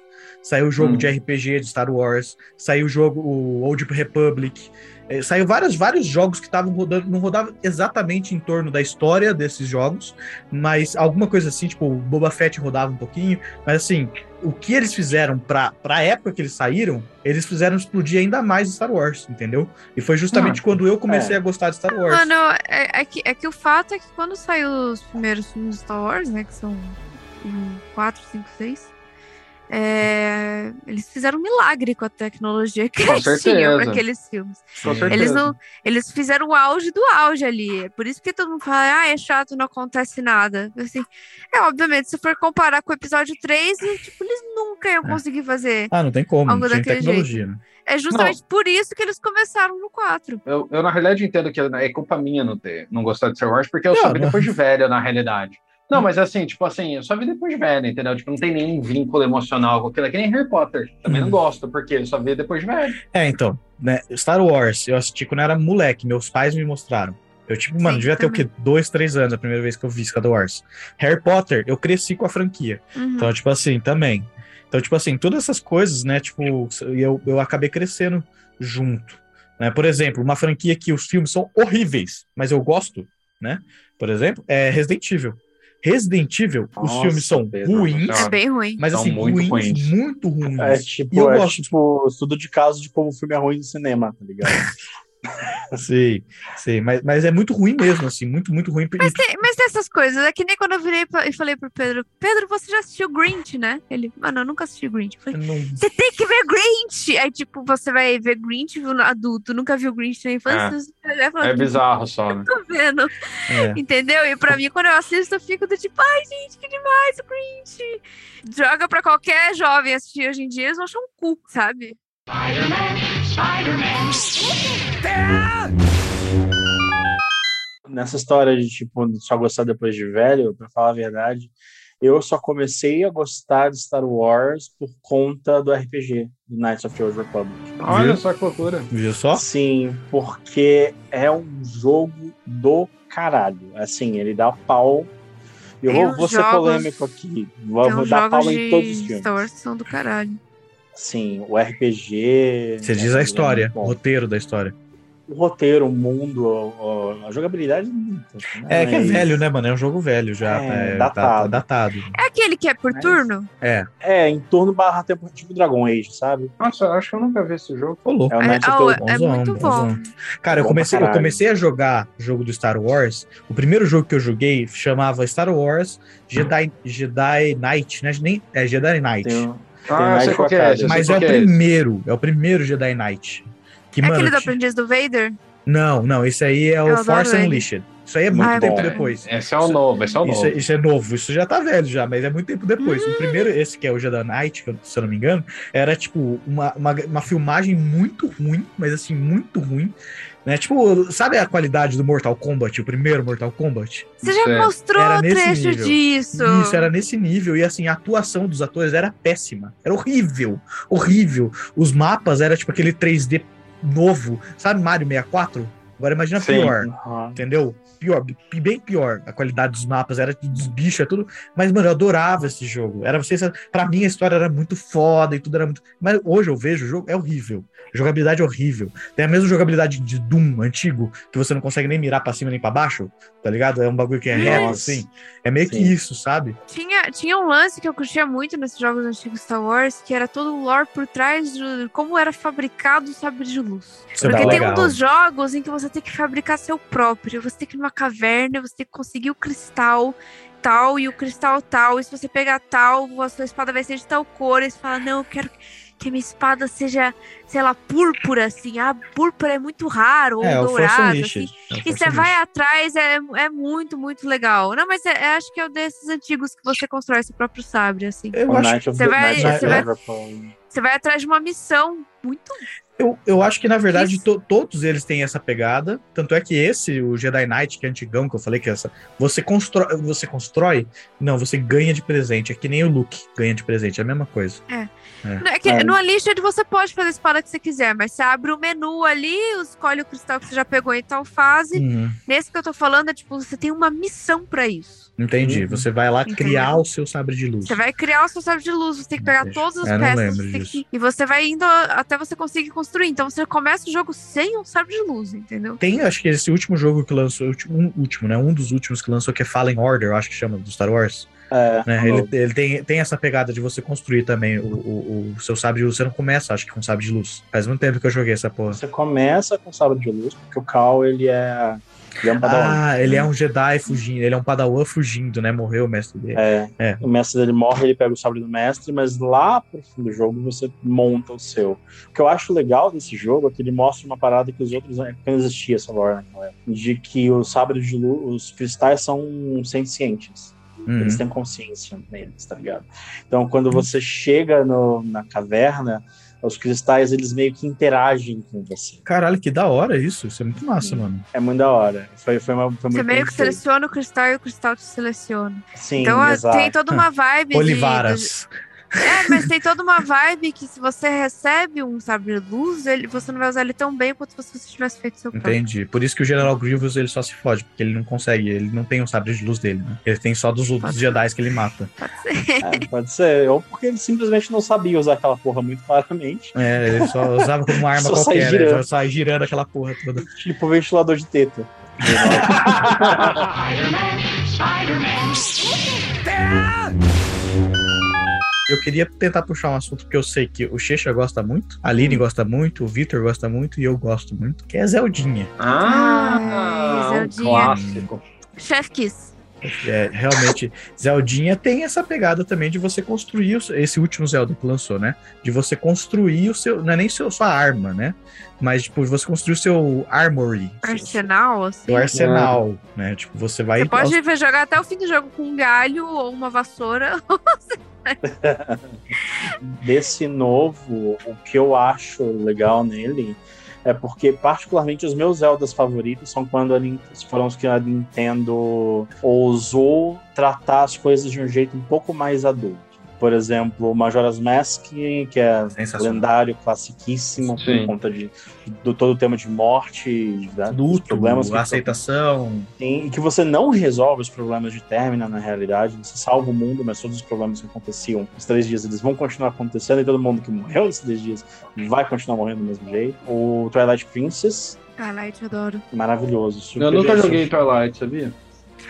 [SPEAKER 3] saiu o jogo
[SPEAKER 2] Hum.
[SPEAKER 3] de RPG de Star Wars, saiu o jogo, o Old Republic, eh, saiu vários, vários jogos que estavam rodando, não rodavam exatamente em torno da história desses jogos, mas alguma coisa assim, tipo, o Boba Fett rodava um pouquinho, mas assim, o que eles fizeram pra, pra época que eles saíram, eles fizeram explodir ainda mais Star Wars, entendeu? E foi justamente
[SPEAKER 2] Ah,
[SPEAKER 3] quando eu comecei
[SPEAKER 4] é.
[SPEAKER 3] a gostar de Star Wars.
[SPEAKER 1] Mano, é, é que, é que o fato é que quando saiu os primeiros filmes de Star Wars, né? Que são 4, 5, 6. Eles fizeram um milagre com a tecnologia que
[SPEAKER 2] Com
[SPEAKER 1] eles tinham para aqueles filmes.
[SPEAKER 2] Com
[SPEAKER 3] Sim.
[SPEAKER 2] certeza.
[SPEAKER 1] Eles não, eles fizeram o auge do auge ali. É Por isso que todo mundo fala, ah, é chato, não acontece nada. Assim, é, obviamente, se for comparar com o episódio 3, e, tipo, eles nunca iam
[SPEAKER 3] É.
[SPEAKER 1] conseguir fazer.
[SPEAKER 3] Ah, não tem como,
[SPEAKER 1] Algo
[SPEAKER 3] não tinha tecnologia, né?
[SPEAKER 1] É justamente por isso que eles começaram no 4.
[SPEAKER 2] Eu, eu, na realidade, entendo que é culpa minha não ter, não gostar de Star Wars, porque eu
[SPEAKER 3] Não,
[SPEAKER 2] vi
[SPEAKER 3] não.
[SPEAKER 2] depois de velho, na realidade. Não, mas assim, tipo assim, eu só vi depois de velho, entendeu? Tipo, não tem nenhum vínculo emocional com aquilo. É que nem Harry Potter. Também
[SPEAKER 3] Uhum.
[SPEAKER 2] não gosto, porque eu só vi depois de velho.
[SPEAKER 3] É, então, né, Star Wars, eu assisti quando eu era moleque, meus pais me mostraram. Eu, tipo, mano,
[SPEAKER 1] Sim,
[SPEAKER 3] devia ter o
[SPEAKER 1] também.
[SPEAKER 3] quê? Dois, três anos a primeira vez que eu vi Star Wars. Harry Potter, eu cresci com a franquia.
[SPEAKER 1] Uhum.
[SPEAKER 3] Então, tipo assim, também. Então, tipo assim, todas essas coisas, né, tipo, eu, eu acabei crescendo junto. Né? Por exemplo, uma franquia que os filmes são horríveis, mas eu gosto, né? Por exemplo, é Resident Evil. Resident Evil, os
[SPEAKER 4] Nossa,
[SPEAKER 3] filmes são
[SPEAKER 4] Pedro,
[SPEAKER 3] ruins,
[SPEAKER 1] É bem ruim.
[SPEAKER 3] mas
[SPEAKER 2] São
[SPEAKER 3] assim,
[SPEAKER 2] muito
[SPEAKER 3] ruins,
[SPEAKER 2] ruins.
[SPEAKER 3] muito ruins.
[SPEAKER 4] É
[SPEAKER 3] E
[SPEAKER 4] tipo,
[SPEAKER 3] eu
[SPEAKER 4] é
[SPEAKER 3] gosto.
[SPEAKER 4] tipo estudo de caso de como o filme é ruim no cinema, tá ligado?
[SPEAKER 3] Sei, sei, mas, mas é muito ruim mesmo, assim, muito, muito ruim.
[SPEAKER 1] Mas tem, mas tem essas coisas. É que nem quando eu virei pra- e falei pro Pedro: Pedro, você já assistiu Grinch, né? Ele, mano, eu nunca assisti Grinch. Eu falei,
[SPEAKER 3] Não-
[SPEAKER 1] você tem que ver Grinch! Aí, tipo, você vai ver Grinch viu, no adulto, nunca viu Grinch na infância. vai falar,
[SPEAKER 2] É bizarro só, né?
[SPEAKER 1] Tô vendo,
[SPEAKER 3] é.
[SPEAKER 1] entendeu? E pra mim, quando eu assisto, eu fico do tipo, ai, gente, que demais o Grinch. Joga pra qualquer jovem assistir hoje em dia, eles vão achar um cu, sabe?
[SPEAKER 4] Nessa história de, tipo, só gostar depois de velho, pra falar a verdade, eu só comecei a gostar de Star Wars por conta do RPG, do Knights of the Old Republic.
[SPEAKER 2] Olha
[SPEAKER 3] Viu?
[SPEAKER 2] só que loucura.
[SPEAKER 3] Viu só?
[SPEAKER 4] Sim, porque é um jogo do caralho. Assim, ele dá pau. Eu vou, ser
[SPEAKER 1] jogos-
[SPEAKER 4] polêmico aqui. Vou, dar pau
[SPEAKER 1] jogos
[SPEAKER 4] em todos os
[SPEAKER 1] de
[SPEAKER 4] filmes.
[SPEAKER 1] Star Wars são do caralho.
[SPEAKER 4] Sim, o RPG.
[SPEAKER 3] Você
[SPEAKER 4] né,
[SPEAKER 3] diz a
[SPEAKER 4] é
[SPEAKER 3] história,
[SPEAKER 4] muito
[SPEAKER 3] o roteiro da história.
[SPEAKER 4] O roteiro, o mundo, a jogabilidade. muito,
[SPEAKER 3] É que é velho, né, mano? É um jogo velho já.
[SPEAKER 4] É,
[SPEAKER 3] É, tá- tá
[SPEAKER 4] datado.
[SPEAKER 3] datado.
[SPEAKER 1] É aquele que é por
[SPEAKER 4] Mas-
[SPEAKER 1] turno?
[SPEAKER 3] É.
[SPEAKER 4] É, em torno barra tempo tipo Dragon Age, sabe?
[SPEAKER 2] Nossa, eu acho que eu nunca vi esse jogo.
[SPEAKER 3] Ô, louco.
[SPEAKER 4] É o
[SPEAKER 1] É, é, é
[SPEAKER 3] bonzão,
[SPEAKER 1] muito bom.
[SPEAKER 3] Cara, eu comecei, eu comecei a jogar jogo do Star Wars. O primeiro jogo que eu joguei chamava Star Wars Jedi, Jedi Knight, né? Nem, é Jedi Knight.
[SPEAKER 4] Tem,
[SPEAKER 2] Ah, sei qual é sei
[SPEAKER 3] Mas é o
[SPEAKER 2] esse.
[SPEAKER 3] primeiro, é o primeiro Jedi Knight. Que,
[SPEAKER 1] É
[SPEAKER 3] mano,
[SPEAKER 1] aquele do aprendiz do Vader?
[SPEAKER 3] Não, não, esse aí é o
[SPEAKER 1] Eu adoro
[SPEAKER 3] Force. Unleashed. Isso aí é
[SPEAKER 4] Muito
[SPEAKER 3] muito tempo
[SPEAKER 4] bom.
[SPEAKER 3] depois.
[SPEAKER 7] Esse é o novo, esse é o
[SPEAKER 3] Isso,
[SPEAKER 7] novo.
[SPEAKER 3] é- isso é novo, isso já tá velho já, mas é muito tempo depois. O primeiro, esse que é o Jedi Knight, se eu não me engano, era tipo uma, uma, uma filmagem muito ruim, mas assim, muito ruim. Né? Tipo, sabe a qualidade do Mortal Kombat, o primeiro Mortal Kombat?
[SPEAKER 1] Você já
[SPEAKER 7] É.
[SPEAKER 1] mostrou
[SPEAKER 3] Era nesse
[SPEAKER 1] trecho
[SPEAKER 3] nível.
[SPEAKER 1] disso.
[SPEAKER 3] Isso, era nesse nível. E assim, a atuação dos atores era péssima. Era horrível. Horrível. Os mapas era tipo aquele 3D novo. Sabe Mario 64? Agora imagina
[SPEAKER 7] Sim.
[SPEAKER 3] pior.
[SPEAKER 4] Aham.
[SPEAKER 3] Entendeu? Pior, bem pior. A qualidade dos mapas era dos bichos, é tudo. Mas, mano, eu adorava esse jogo. Era você. Pra mim, a história era muito foda e tudo era muito. Mas hoje eu vejo o jogo, é horrível. Jogabilidade horrível. Tem a mesma jogabilidade de Doom antigo, que você não consegue nem mirar pra cima nem pra baixo, tá ligado? É um bagulho que é reto, assim. É meio que
[SPEAKER 4] Sim.
[SPEAKER 3] isso, sabe?
[SPEAKER 1] Tinha, tinha um lance que eu curtia muito nesses jogos antigos Star Wars, que era todo o lore por trás de como era fabricado o sabre de luz.
[SPEAKER 3] Isso é
[SPEAKER 1] Porque tem
[SPEAKER 3] legal.
[SPEAKER 1] um dos jogos em que você tem que fabricar seu próprio. Você tem que ir numa caverna, você tem que conseguir o cristal tal e o cristal tal. E se você pegar tal, a sua espada vai ser de tal cor. E você fala, não, eu quero que a minha espada seja, sei lá, púrpura, assim. Ah, púrpura é muito raro, ou
[SPEAKER 3] É,
[SPEAKER 1] dourado,
[SPEAKER 3] Unleashed.
[SPEAKER 1] assim.
[SPEAKER 3] É
[SPEAKER 1] E você vai atrás, é, é muito, muito legal. Não, mas é, é- acho que é o desses antigos que você constrói seu próprio sabre, assim.
[SPEAKER 3] Eu acho
[SPEAKER 4] of
[SPEAKER 1] Você vai-
[SPEAKER 3] você
[SPEAKER 1] vai-. Você vai atrás de uma missão muito.
[SPEAKER 3] Eu, eu acho que, na verdade, to- todos eles têm essa pegada. Tanto é que esse, o Jedi Knight, que é antigão, que eu falei que é essa. Você constrói. Você constrói? Não, você ganha de presente. É que nem o Luke ganha de presente. É a mesma coisa.
[SPEAKER 1] Não, é que
[SPEAKER 4] É.
[SPEAKER 1] No Unleashed você pode fazer a espada que você quiser, mas você abre o menu ali, escolhe o cristal que você já pegou em tal fase.
[SPEAKER 3] Uhum,
[SPEAKER 1] Nesse que eu tô falando, é tipo, você tem uma missão pra isso.
[SPEAKER 3] entendi.
[SPEAKER 4] Uhum.
[SPEAKER 3] Você vai lá
[SPEAKER 1] Entendeu?
[SPEAKER 3] criar o seu sabre de luz.
[SPEAKER 1] Você vai criar o seu sabre de luz, você tem que pegar
[SPEAKER 3] Entendi.
[SPEAKER 1] todas as
[SPEAKER 3] Eu não
[SPEAKER 1] peças
[SPEAKER 3] lembro
[SPEAKER 1] você que- e você vai indo até você conseguir construir. Então você começa o jogo sem um sabre de luz, entendeu?
[SPEAKER 3] Tem, acho que esse último jogo que lançou, o último, um último, né? Um dos últimos que lançou, que é Fallen Order, acho que chama, do Star Wars.
[SPEAKER 4] É,
[SPEAKER 3] né? Ele, ele tem, tem essa pegada de você construir também o, o, o seu sabre de luz. Você não começa, acho que, com sabre de luz. Faz muito tempo que eu joguei essa porra.
[SPEAKER 4] Você começa com sabre de luz, porque o Cal, ele é... Ele é um padawan.
[SPEAKER 3] Ah, ele é um Jedi fugindo, ele é um Padawan fugindo, né? Morreu o mestre dele.
[SPEAKER 4] É,
[SPEAKER 3] É.
[SPEAKER 4] O mestre dele morre, ele pega o sabre do mestre, mas lá pro fim do jogo você monta o seu. O que eu acho legal desse jogo é que ele mostra uma parada que os outros. não existia essa lore naquela época. De que os sabres de luz, os cristais são sencientes.
[SPEAKER 3] Uhum.
[SPEAKER 4] Eles têm consciência neles, tá ligado? Então, quando você chega no- na caverna, os cristais eles meio que interagem com você.
[SPEAKER 3] Caralho, que da hora isso. Isso é muito massa, mano.
[SPEAKER 4] É muito da hora. Foi, foi, uma, foi
[SPEAKER 1] Você
[SPEAKER 4] muito
[SPEAKER 1] meio que seleciona o cristal e o cristal te seleciona.
[SPEAKER 4] Sim,
[SPEAKER 1] então ah,
[SPEAKER 4] exato.
[SPEAKER 1] tem toda uma vibe de-
[SPEAKER 3] Olivaras.
[SPEAKER 1] É, mas tem toda uma vibe que se você recebe um sabre de luz, ele, você não vai usar ele tão bem quanto se você tivesse feito seu próprio.
[SPEAKER 3] Entendi. Por isso que o General Grievous ele só se fode, porque ele não consegue, ele não tem o sabre de luz dele, né? Ele tem só dos outros Jedi que ele mata.
[SPEAKER 1] Pode ser.
[SPEAKER 4] É, pode ser. Ou porque ele simplesmente não sabia usar aquela porra muito claramente.
[SPEAKER 3] É, ele só usava como uma arma
[SPEAKER 4] Só sai
[SPEAKER 3] qualquer, né?
[SPEAKER 4] girando.
[SPEAKER 3] Só sai girando aquela porra toda.
[SPEAKER 4] Tipo ventilador de teta.
[SPEAKER 3] Eu queria tentar puxar um assunto que eu sei que o Checha gosta muito, a Aline gosta muito, o Victor gosta muito e eu gosto muito, que é Zeldinha.
[SPEAKER 7] Ah,
[SPEAKER 1] Ai,
[SPEAKER 7] um
[SPEAKER 1] Zeldinha.
[SPEAKER 7] clássico.
[SPEAKER 1] Chef Kiss.
[SPEAKER 3] É, realmente, Zeldinha tem essa pegada também de você construir o esse último Zelda que lançou, né? De você construir o seu, não é nem seu, sua arma, né? Mas tipo, de você construir o seu armory,
[SPEAKER 1] Arsenal, assim.
[SPEAKER 3] seu arsenal, né? Tipo, você vai
[SPEAKER 1] Você pode ver jogar até o fim do jogo com um galho ou uma vassoura.
[SPEAKER 4] Desse novo, o que eu acho legal nele é porque, particularmente, os meus Zeldas favoritos são quando a Nin- foram os que a Nintendo ousou tratar as coisas de um jeito um pouco mais adulto. Por exemplo, Majora's Mask, que é lendário, classiquíssimo,
[SPEAKER 7] Sim.
[SPEAKER 4] por conta de, do todo o tema de morte, né,
[SPEAKER 3] luto,
[SPEAKER 4] problemas que
[SPEAKER 3] aceitação.
[SPEAKER 4] Sim, e que você não resolve os problemas de Termina na realidade, você salva o mundo, mas todos os problemas que aconteciam nos três dias eles vão continuar acontecendo e todo mundo que morreu nesses três dias vai continuar morrendo do mesmo jeito. O Twilight Princess,
[SPEAKER 1] Twilight, eu adoro.
[SPEAKER 4] maravilhoso.
[SPEAKER 7] Eu nunca joguei. Twilight, sabia?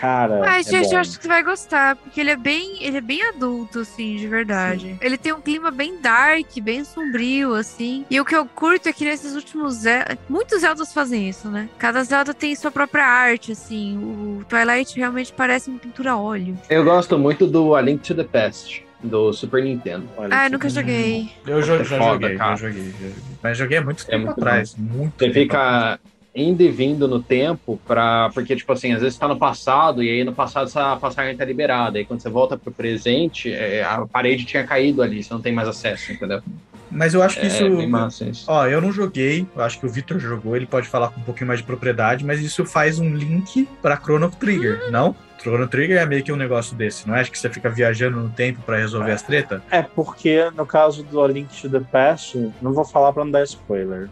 [SPEAKER 4] Cara,
[SPEAKER 1] Mas,
[SPEAKER 4] é
[SPEAKER 1] gente,
[SPEAKER 4] bom.
[SPEAKER 1] eu acho que você vai gostar, porque ele é bem, ele é bem adulto, assim, de verdade. Ele tem um clima bem dark, bem sombrio, assim. E o que eu curto é que nesses últimos Zelda, muitos Zeldas fazem isso, né? Cada Zelda tem sua própria arte, assim. O Twilight realmente parece uma pintura a óleo.
[SPEAKER 7] Eu gosto muito do A Link to the Past, do Super Nintendo.
[SPEAKER 4] Olha,
[SPEAKER 1] Ah, eu nunca
[SPEAKER 4] é
[SPEAKER 1] joguei.
[SPEAKER 3] Eu
[SPEAKER 7] É
[SPEAKER 3] já
[SPEAKER 7] foda,
[SPEAKER 3] joguei, já joguei, já joguei. Mas joguei há muito tempo
[SPEAKER 7] muito
[SPEAKER 3] atrás. Muito
[SPEAKER 7] Você
[SPEAKER 3] tempo
[SPEAKER 7] fica.
[SPEAKER 2] Indo e vindo no tempo, pra, porque, tipo assim, às vezes você tá no passado, e aí no passado essa passagem tá liberada, aí quando você volta pro presente, é, a parede tinha caído ali, você não tem mais acesso, entendeu?
[SPEAKER 3] Mas eu acho que
[SPEAKER 2] É
[SPEAKER 3] isso.
[SPEAKER 2] massa isso.
[SPEAKER 3] Ó, eu não joguei, eu acho que o Victor jogou, ele pode falar com um pouquinho mais de propriedade, mas isso faz um link pra Chrono Trigger, não? Chrono Trigger é meio que um negócio desse, não é? Acho que você fica viajando no tempo pra resolver as tretas?
[SPEAKER 4] É porque no caso do A Link to the Past, não vou falar pra não dar spoiler.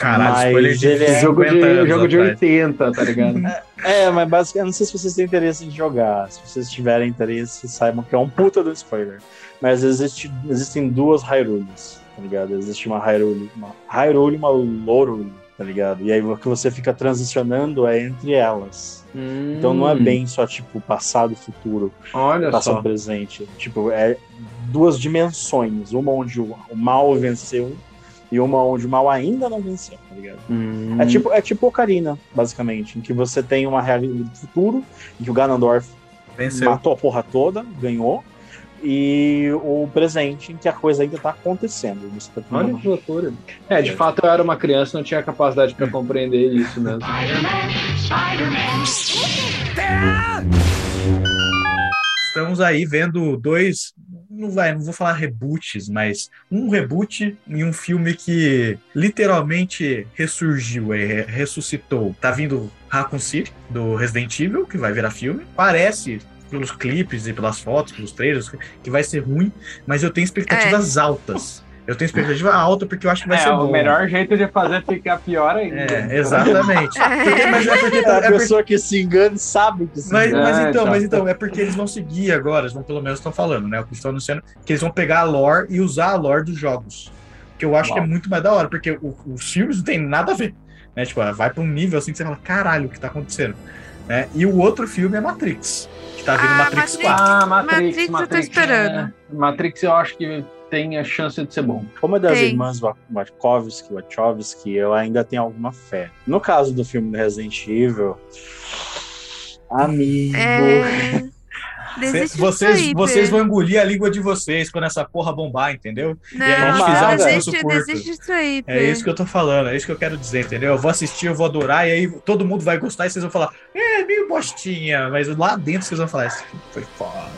[SPEAKER 3] Caralho,
[SPEAKER 4] Mas
[SPEAKER 3] spoiler de
[SPEAKER 4] ele é-
[SPEAKER 2] jogo de,
[SPEAKER 3] 50 anos
[SPEAKER 2] jogo de
[SPEAKER 3] atrás.
[SPEAKER 2] 80, tá ligado?
[SPEAKER 4] É, mas basicamente, eu não sei se vocês têm interesse em jogar. Se vocês tiverem interesse, saibam que é um puta do spoiler. Mas existe, existem duas Hyrules, tá ligado? Existe uma Hyrule, uma Hyrule e uma Lorule, tá ligado? E aí o que você fica transicionando é entre elas. Então não é
[SPEAKER 2] Hum,
[SPEAKER 4] bem só, tipo, passado e futuro,
[SPEAKER 2] Olha
[SPEAKER 4] passado
[SPEAKER 2] só.
[SPEAKER 4] e presente. Tipo, é duas dimensões. Uma onde o o mal venceu e uma onde o mal ainda não venceu, tá ligado?
[SPEAKER 2] Hum.
[SPEAKER 4] É tipo, é tipo Ocarina, basicamente, em que você tem uma realidade do futuro, em que o Ganondorf
[SPEAKER 3] Venceu.
[SPEAKER 4] matou a porra toda, ganhou, e o presente em que a coisa ainda tá acontecendo. Você tá
[SPEAKER 2] Olha que loucura. É, de fato eu era uma criança e não tinha capacidade pra compreender isso mesmo.
[SPEAKER 3] Estamos aí vendo dois. Não, vai, não vou falar reboots, mas um reboot em um filme que literalmente ressurgiu, é, re- ressuscitou. Tá vindo Raccoon City, do Resident Evil, que vai virar filme. Parece, pelos clipes e pelas fotos, pelos trailers, que vai ser ruim, mas eu tenho expectativas altas. Eu tenho expectativa alta porque eu acho que vai
[SPEAKER 2] é,
[SPEAKER 3] ser
[SPEAKER 2] o
[SPEAKER 3] bom.
[SPEAKER 2] melhor jeito de fazer ficar pior ainda.
[SPEAKER 3] É, exatamente. Porque- mas é porque,
[SPEAKER 4] a
[SPEAKER 3] é porque
[SPEAKER 4] pessoa que se engana sabe que se
[SPEAKER 3] Mas,
[SPEAKER 4] engana.
[SPEAKER 3] mas
[SPEAKER 2] É,
[SPEAKER 3] então, mas então, é porque eles vão seguir agora, eles vão pelo menos estão falando, né? O que estão anunciando, que eles vão pegar a lore e usar a lore dos jogos. Que eu acho
[SPEAKER 4] Uau.
[SPEAKER 3] que é muito mais da hora, porque o- os filmes não tem nada a ver. Né? Tipo, vai pra um nível assim que você fala, caralho, o que tá acontecendo? Né? E o outro filme é Matrix. Que tá vindo
[SPEAKER 1] Ah,
[SPEAKER 3] Matrix
[SPEAKER 1] Matrix.
[SPEAKER 3] 4.
[SPEAKER 2] Ah, Matrix,
[SPEAKER 1] Matrix eu tô
[SPEAKER 2] Matrix.
[SPEAKER 1] esperando.
[SPEAKER 2] é. Matrix eu acho que tem a chance de ser bom.
[SPEAKER 4] Como é das
[SPEAKER 1] Tem.
[SPEAKER 4] irmãs Wa- Wachowski, Wachowski, eu ainda tenho alguma fé. No caso do filme do Resident Evil, amigo.
[SPEAKER 1] É. Desiste
[SPEAKER 3] vocês,
[SPEAKER 1] aí,
[SPEAKER 3] vocês vão engolir a língua de vocês quando essa porra bombar, entendeu?
[SPEAKER 1] Não,
[SPEAKER 3] e aí a gente
[SPEAKER 4] fizer um
[SPEAKER 1] desiste,
[SPEAKER 3] discurso curto.
[SPEAKER 1] desiste disso aí,
[SPEAKER 3] É isso que eu tô falando, é isso que eu quero dizer, entendeu? Eu vou assistir, eu vou adorar, e aí todo mundo vai gostar e vocês vão falar, é, meio bostinha, mas lá dentro vocês vão falar, esse filme foi foda.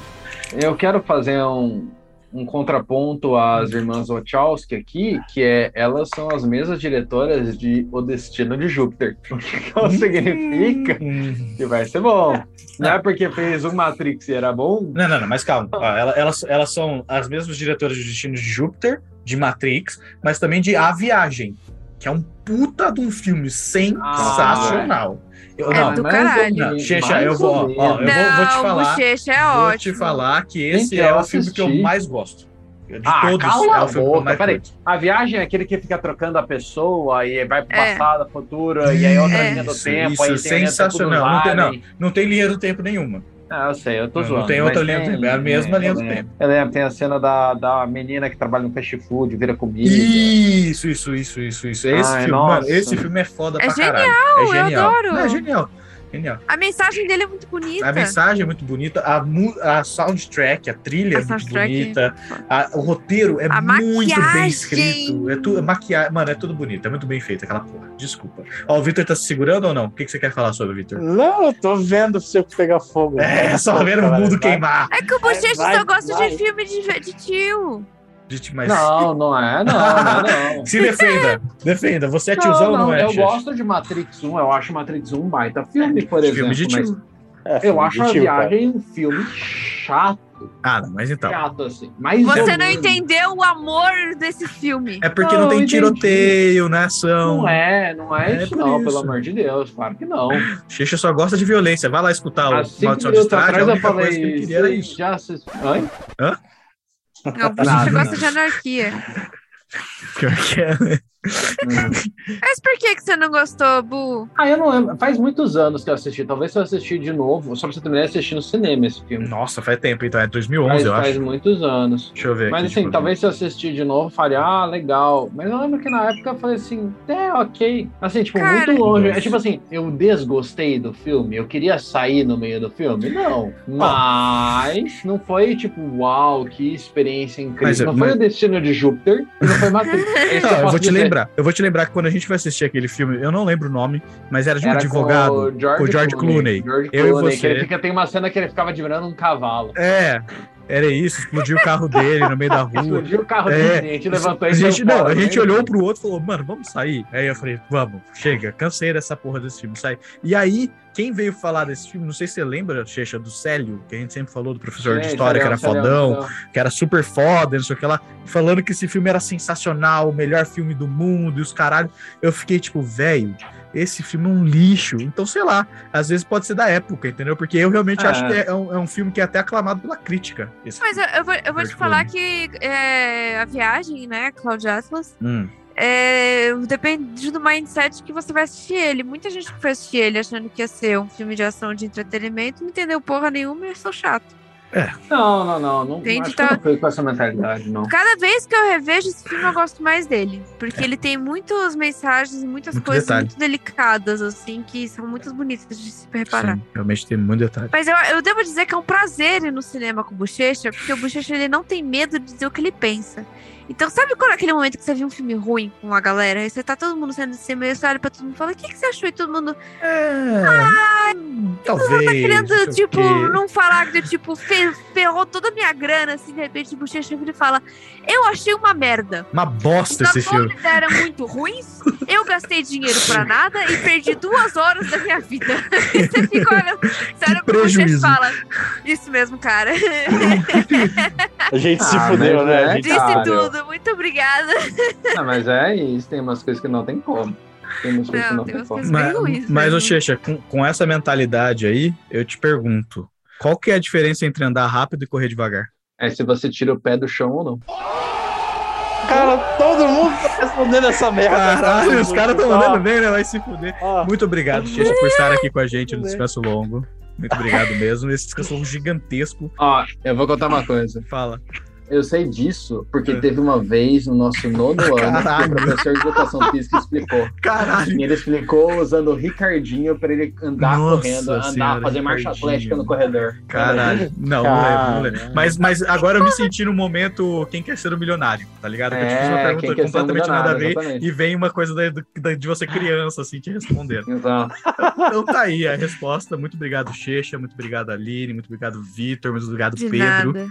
[SPEAKER 2] Eu quero fazer um, um contraponto às irmãs Wachowski aqui, que é elas são as mesmas diretoras de O Destino de Júpiter. O que que ela significa?
[SPEAKER 3] Hum.
[SPEAKER 2] Que vai ser bom. Não é porque fez um Matrix e era bom?
[SPEAKER 3] Não, não, não, mas calma. Ó, ela- elas, elas são as mesmas diretoras de Destino de Júpiter, de Matrix, mas também de A Viagem, que é um puta de um filme sensacional. Eu,
[SPEAKER 1] É
[SPEAKER 3] não,
[SPEAKER 1] do caralho.
[SPEAKER 3] não, Checha, eu vou,
[SPEAKER 2] ou
[SPEAKER 3] ó, eu
[SPEAKER 2] menos.
[SPEAKER 3] vou, vou te
[SPEAKER 1] Não,
[SPEAKER 3] falar.
[SPEAKER 1] Bochecha é
[SPEAKER 3] Vou
[SPEAKER 1] ótimo.
[SPEAKER 3] te falar que esse
[SPEAKER 2] Gente,
[SPEAKER 3] é o filme que eu mais gosto. De
[SPEAKER 2] Ah,
[SPEAKER 3] todos,
[SPEAKER 2] cala
[SPEAKER 3] é
[SPEAKER 2] a
[SPEAKER 3] o filme que eu
[SPEAKER 2] boca,
[SPEAKER 3] mais
[SPEAKER 2] peraí.
[SPEAKER 3] curto.
[SPEAKER 2] A viagem é aquele que fica trocando a pessoa e vai pro
[SPEAKER 1] É.
[SPEAKER 2] passado, futuro, e aí outra
[SPEAKER 1] É.
[SPEAKER 2] linha do
[SPEAKER 3] Isso,
[SPEAKER 2] tempo,
[SPEAKER 3] isso,
[SPEAKER 2] aí tem a linha do tempo
[SPEAKER 3] sensacional. Não tem, não, não tem linha do tempo nenhuma.
[SPEAKER 2] Ah, eu sei, eu tô
[SPEAKER 3] Não, não
[SPEAKER 2] zoando.
[SPEAKER 3] tem outra linha do tempo, é a mesma linha
[SPEAKER 2] eu
[SPEAKER 3] do
[SPEAKER 2] lembro.
[SPEAKER 3] tempo.
[SPEAKER 2] Eu lembro, tem a cena da, da menina que trabalha no fast food, vira comida.
[SPEAKER 3] Isso, isso, isso, isso, isso. Esse
[SPEAKER 2] Ai,
[SPEAKER 3] filme,
[SPEAKER 2] nossa.
[SPEAKER 3] mano, esse filme é foda
[SPEAKER 1] É
[SPEAKER 3] pra caralho.
[SPEAKER 1] genial,
[SPEAKER 3] É
[SPEAKER 1] eu
[SPEAKER 3] genial.
[SPEAKER 1] adoro.
[SPEAKER 3] Não, é genial. Genial.
[SPEAKER 1] A mensagem dele é muito bonita.
[SPEAKER 3] A mensagem é muito bonita, a, mu- a soundtrack, a trilha
[SPEAKER 1] A
[SPEAKER 3] é muito bonita, a- o roteiro é
[SPEAKER 1] A
[SPEAKER 3] muito bem
[SPEAKER 1] maquiagem.
[SPEAKER 3] escrito. É tudo, maquiagem, mano, é tudo bonito, é muito bem feito aquela porra. Desculpa. Ó, o Vitor tá se segurando ou não? O que, que você quer falar sobre, Vitor?
[SPEAKER 4] Não, eu tô vendo se eu pegar fogo.
[SPEAKER 3] É, só vendo o mundo
[SPEAKER 4] vai.
[SPEAKER 3] queimar.
[SPEAKER 1] É que o Bochecha só gosta
[SPEAKER 4] vai.
[SPEAKER 1] de filme de, de tio.
[SPEAKER 3] Gente, Mas
[SPEAKER 2] Não, não é, não, não, é, não.
[SPEAKER 3] se defenda, defenda. Você é tiozão ou não, é?
[SPEAKER 2] eu gosto de Matrix 1, eu acho Matrix 1 um baita filme, por exemplo.
[SPEAKER 3] Filme de
[SPEAKER 2] mas
[SPEAKER 3] tio.
[SPEAKER 4] É,
[SPEAKER 2] eu
[SPEAKER 4] filme
[SPEAKER 2] acho
[SPEAKER 4] de
[SPEAKER 2] a
[SPEAKER 4] tio, cara.
[SPEAKER 2] viagem um filme chato,
[SPEAKER 3] Ah, não, mas então.
[SPEAKER 2] chato assim. Mas
[SPEAKER 1] Você
[SPEAKER 2] eu-
[SPEAKER 1] não entendeu o amor desse filme.
[SPEAKER 3] É porque
[SPEAKER 2] Não,
[SPEAKER 3] não, tem tiroteio, né, ação.
[SPEAKER 2] Não é, não é,
[SPEAKER 3] É
[SPEAKER 2] isso
[SPEAKER 3] por
[SPEAKER 2] não,
[SPEAKER 3] isso.
[SPEAKER 2] pelo amor de Deus, claro que não.
[SPEAKER 3] Xuxa só gosta de violência. Vai lá escutar o
[SPEAKER 2] Há cinco
[SPEAKER 3] Maldição de
[SPEAKER 2] minutos
[SPEAKER 3] Estrade, a
[SPEAKER 2] atrás eu falei
[SPEAKER 3] coisa que ele queria era
[SPEAKER 2] "Você
[SPEAKER 3] isso.
[SPEAKER 2] Já assisti... Oi?
[SPEAKER 1] Não, o Bochecha
[SPEAKER 3] Nada,
[SPEAKER 1] gosta
[SPEAKER 3] não.
[SPEAKER 1] de anarquia.
[SPEAKER 3] Pior que é, né?
[SPEAKER 1] Mas por que, que você não gostou, Bu?
[SPEAKER 2] Ah, eu não lembro. Faz muitos anos que eu assisti. Talvez se eu assistir de novo, só pra você terminar assistir no cinema esse filme.
[SPEAKER 3] Nossa, faz tempo, então. É 2011,
[SPEAKER 2] Faz,
[SPEAKER 3] eu
[SPEAKER 2] faz
[SPEAKER 3] acho.
[SPEAKER 2] muitos anos.
[SPEAKER 3] Deixa eu ver
[SPEAKER 2] Mas
[SPEAKER 3] aqui.
[SPEAKER 2] assim,
[SPEAKER 3] tipo,
[SPEAKER 2] talvez se eu assistir de novo, eu fale, ah, legal. Mas eu lembro que na época eu falei assim, é, ok. Assim, tipo,
[SPEAKER 1] Cara-
[SPEAKER 2] muito longe.
[SPEAKER 3] Nossa.
[SPEAKER 2] É tipo assim, eu desgostei do filme, eu queria sair no meio do filme? Não. Mas não foi tipo, uau, que experiência incrível.
[SPEAKER 3] Mas é-
[SPEAKER 2] não foi
[SPEAKER 3] mas-
[SPEAKER 2] o Destino de Júpiter não foi Matrix. É que
[SPEAKER 3] Não, eu vou te
[SPEAKER 2] dizer.
[SPEAKER 3] lembrar. Eu vou te lembrar que quando a gente vai assistir aquele filme, eu não lembro o nome, mas era de um
[SPEAKER 7] Era
[SPEAKER 3] advogado.
[SPEAKER 7] com o George,
[SPEAKER 3] com o George Clooney.
[SPEAKER 7] George
[SPEAKER 3] Eu e
[SPEAKER 7] Clooney,
[SPEAKER 3] você.
[SPEAKER 7] que ele fica, tem uma cena que ele ficava virando um cavalo.
[SPEAKER 3] É, era isso, explodiu o carro dele no meio da rua.
[SPEAKER 7] Explodiu o carro
[SPEAKER 3] É,
[SPEAKER 7] dele, a gente levantou
[SPEAKER 3] a gente, não, a gente
[SPEAKER 7] né?
[SPEAKER 3] olhou pro outro e falou, mano, vamos sair. Aí eu falei, vamos, chega, cansei dessa porra desse filme, sai. E aí, quem veio falar desse filme, não sei se você lembra, Checha, do Célio, que a gente sempre falou do professor de
[SPEAKER 7] Gente,
[SPEAKER 3] história, que era
[SPEAKER 7] Célio,
[SPEAKER 3] fodão, que era super foda, não sei o que lá, falando que esse filme era sensacional, o melhor filme do mundo e os caralho. Eu fiquei tipo, velho, esse filme é um lixo. Então, sei lá, às vezes pode ser da época, entendeu? Porque eu realmente
[SPEAKER 7] É.
[SPEAKER 3] acho que é um, é um filme que é até aclamado pela crítica. esse
[SPEAKER 1] Mas eu, eu vou, eu vou te falar que é, a viagem, né, Cloud Atlas,
[SPEAKER 3] Hum.
[SPEAKER 1] é, depende do mindset que você vai assistir ele. Muita gente que foi assistir ele achando que ia ser um filme de ação de entretenimento, não entendeu porra nenhuma e eu sou chato.
[SPEAKER 7] Não, não, não. não
[SPEAKER 1] Entendi,
[SPEAKER 7] acho
[SPEAKER 1] tá.
[SPEAKER 7] que não foi com essa mentalidade, não.
[SPEAKER 1] Cada vez que eu revejo esse filme, eu gosto mais dele. Porque ele tem muitas mensagens e muitas
[SPEAKER 3] Muito
[SPEAKER 1] coisas
[SPEAKER 3] detalhe.
[SPEAKER 1] muito delicadas, assim, que são muito bonitas de se reparar.
[SPEAKER 3] Sim, realmente tem muito detalhe.
[SPEAKER 1] Mas eu, eu devo dizer que é um prazer ir no cinema com o Bochecha, porque o Bochecha ele não tem medo de dizer o que ele pensa. Então, sabe quando é aquele momento que você viu um filme ruim com a galera, aí você tá todo mundo cima, e você olha pra todo mundo e fala, o que, que você achou? E todo mundo,
[SPEAKER 3] É, talvez.
[SPEAKER 1] tá querendo,
[SPEAKER 3] não sei o
[SPEAKER 1] tipo, não falar que, tipo, fe- ferrou toda a minha grana, assim, de repente o Bochecha vira e fala, eu achei uma merda.
[SPEAKER 3] Uma bosta
[SPEAKER 1] Os
[SPEAKER 3] esse filme.
[SPEAKER 1] atores eram muito ruins, eu gastei dinheiro pra nada e perdi duas horas da minha vida. E você fica olhando, sério, e
[SPEAKER 3] prejuízo.
[SPEAKER 1] fala, isso mesmo, cara.
[SPEAKER 4] A gente se
[SPEAKER 7] Ah,
[SPEAKER 4] fudeu,
[SPEAKER 7] mas
[SPEAKER 4] né?
[SPEAKER 7] é,
[SPEAKER 4] A gente
[SPEAKER 1] Disse
[SPEAKER 7] Cara.
[SPEAKER 1] tudo, muito obrigada.
[SPEAKER 7] Não, mas é isso. Tem umas coisas que não tem como. Tem umas coisas que
[SPEAKER 1] Não, tem
[SPEAKER 7] como.
[SPEAKER 3] Mas,
[SPEAKER 1] ruins.
[SPEAKER 3] mas ô. Checha, com, com essa mentalidade aí, eu te pergunto: qual que é a diferença entre andar rápido e correr devagar?
[SPEAKER 7] É se você tira o pé do chão ou não.
[SPEAKER 4] Cara, todo mundo tá respondendo essa merda.
[SPEAKER 3] Caralho, os caras estão
[SPEAKER 4] Ah,
[SPEAKER 3] mandando bem, né? Vai se fuder.
[SPEAKER 4] ah.
[SPEAKER 3] Muito obrigado, Checha, por estar aqui com a gente no descanso longo. Muito obrigado mesmo. Esse descanso longo gigantesco.
[SPEAKER 7] Ó, eu vou contar uma coisa.
[SPEAKER 3] Fala.
[SPEAKER 7] Eu sei disso porque
[SPEAKER 3] É.
[SPEAKER 7] teve uma vez no nosso nono ano que
[SPEAKER 3] Caralho.
[SPEAKER 7] o professor de educação física explicou.
[SPEAKER 3] Caralho.
[SPEAKER 7] E ele explicou usando o Ricardinho pra ele andar
[SPEAKER 3] Nossa
[SPEAKER 7] correndo, andar,
[SPEAKER 3] senhora,
[SPEAKER 7] fazer marcha atlética no corredor.
[SPEAKER 3] Caralho. Não, não lembro, não lembro. Mas, mas agora eu me senti no momento quem quer ser o milionário, tá ligado? Que eu te fiz uma
[SPEAKER 7] É,
[SPEAKER 3] pergunta completamente nada a ver
[SPEAKER 7] exatamente.
[SPEAKER 3] e vem uma coisa da- da- de você criança, assim, te respondendo.
[SPEAKER 7] Exato.
[SPEAKER 3] Então tá aí a resposta. Muito obrigado, Checha. Muito obrigado, Aline. Muito obrigado, Vitor. Muito obrigado,
[SPEAKER 1] De
[SPEAKER 3] Pedro.
[SPEAKER 1] nada.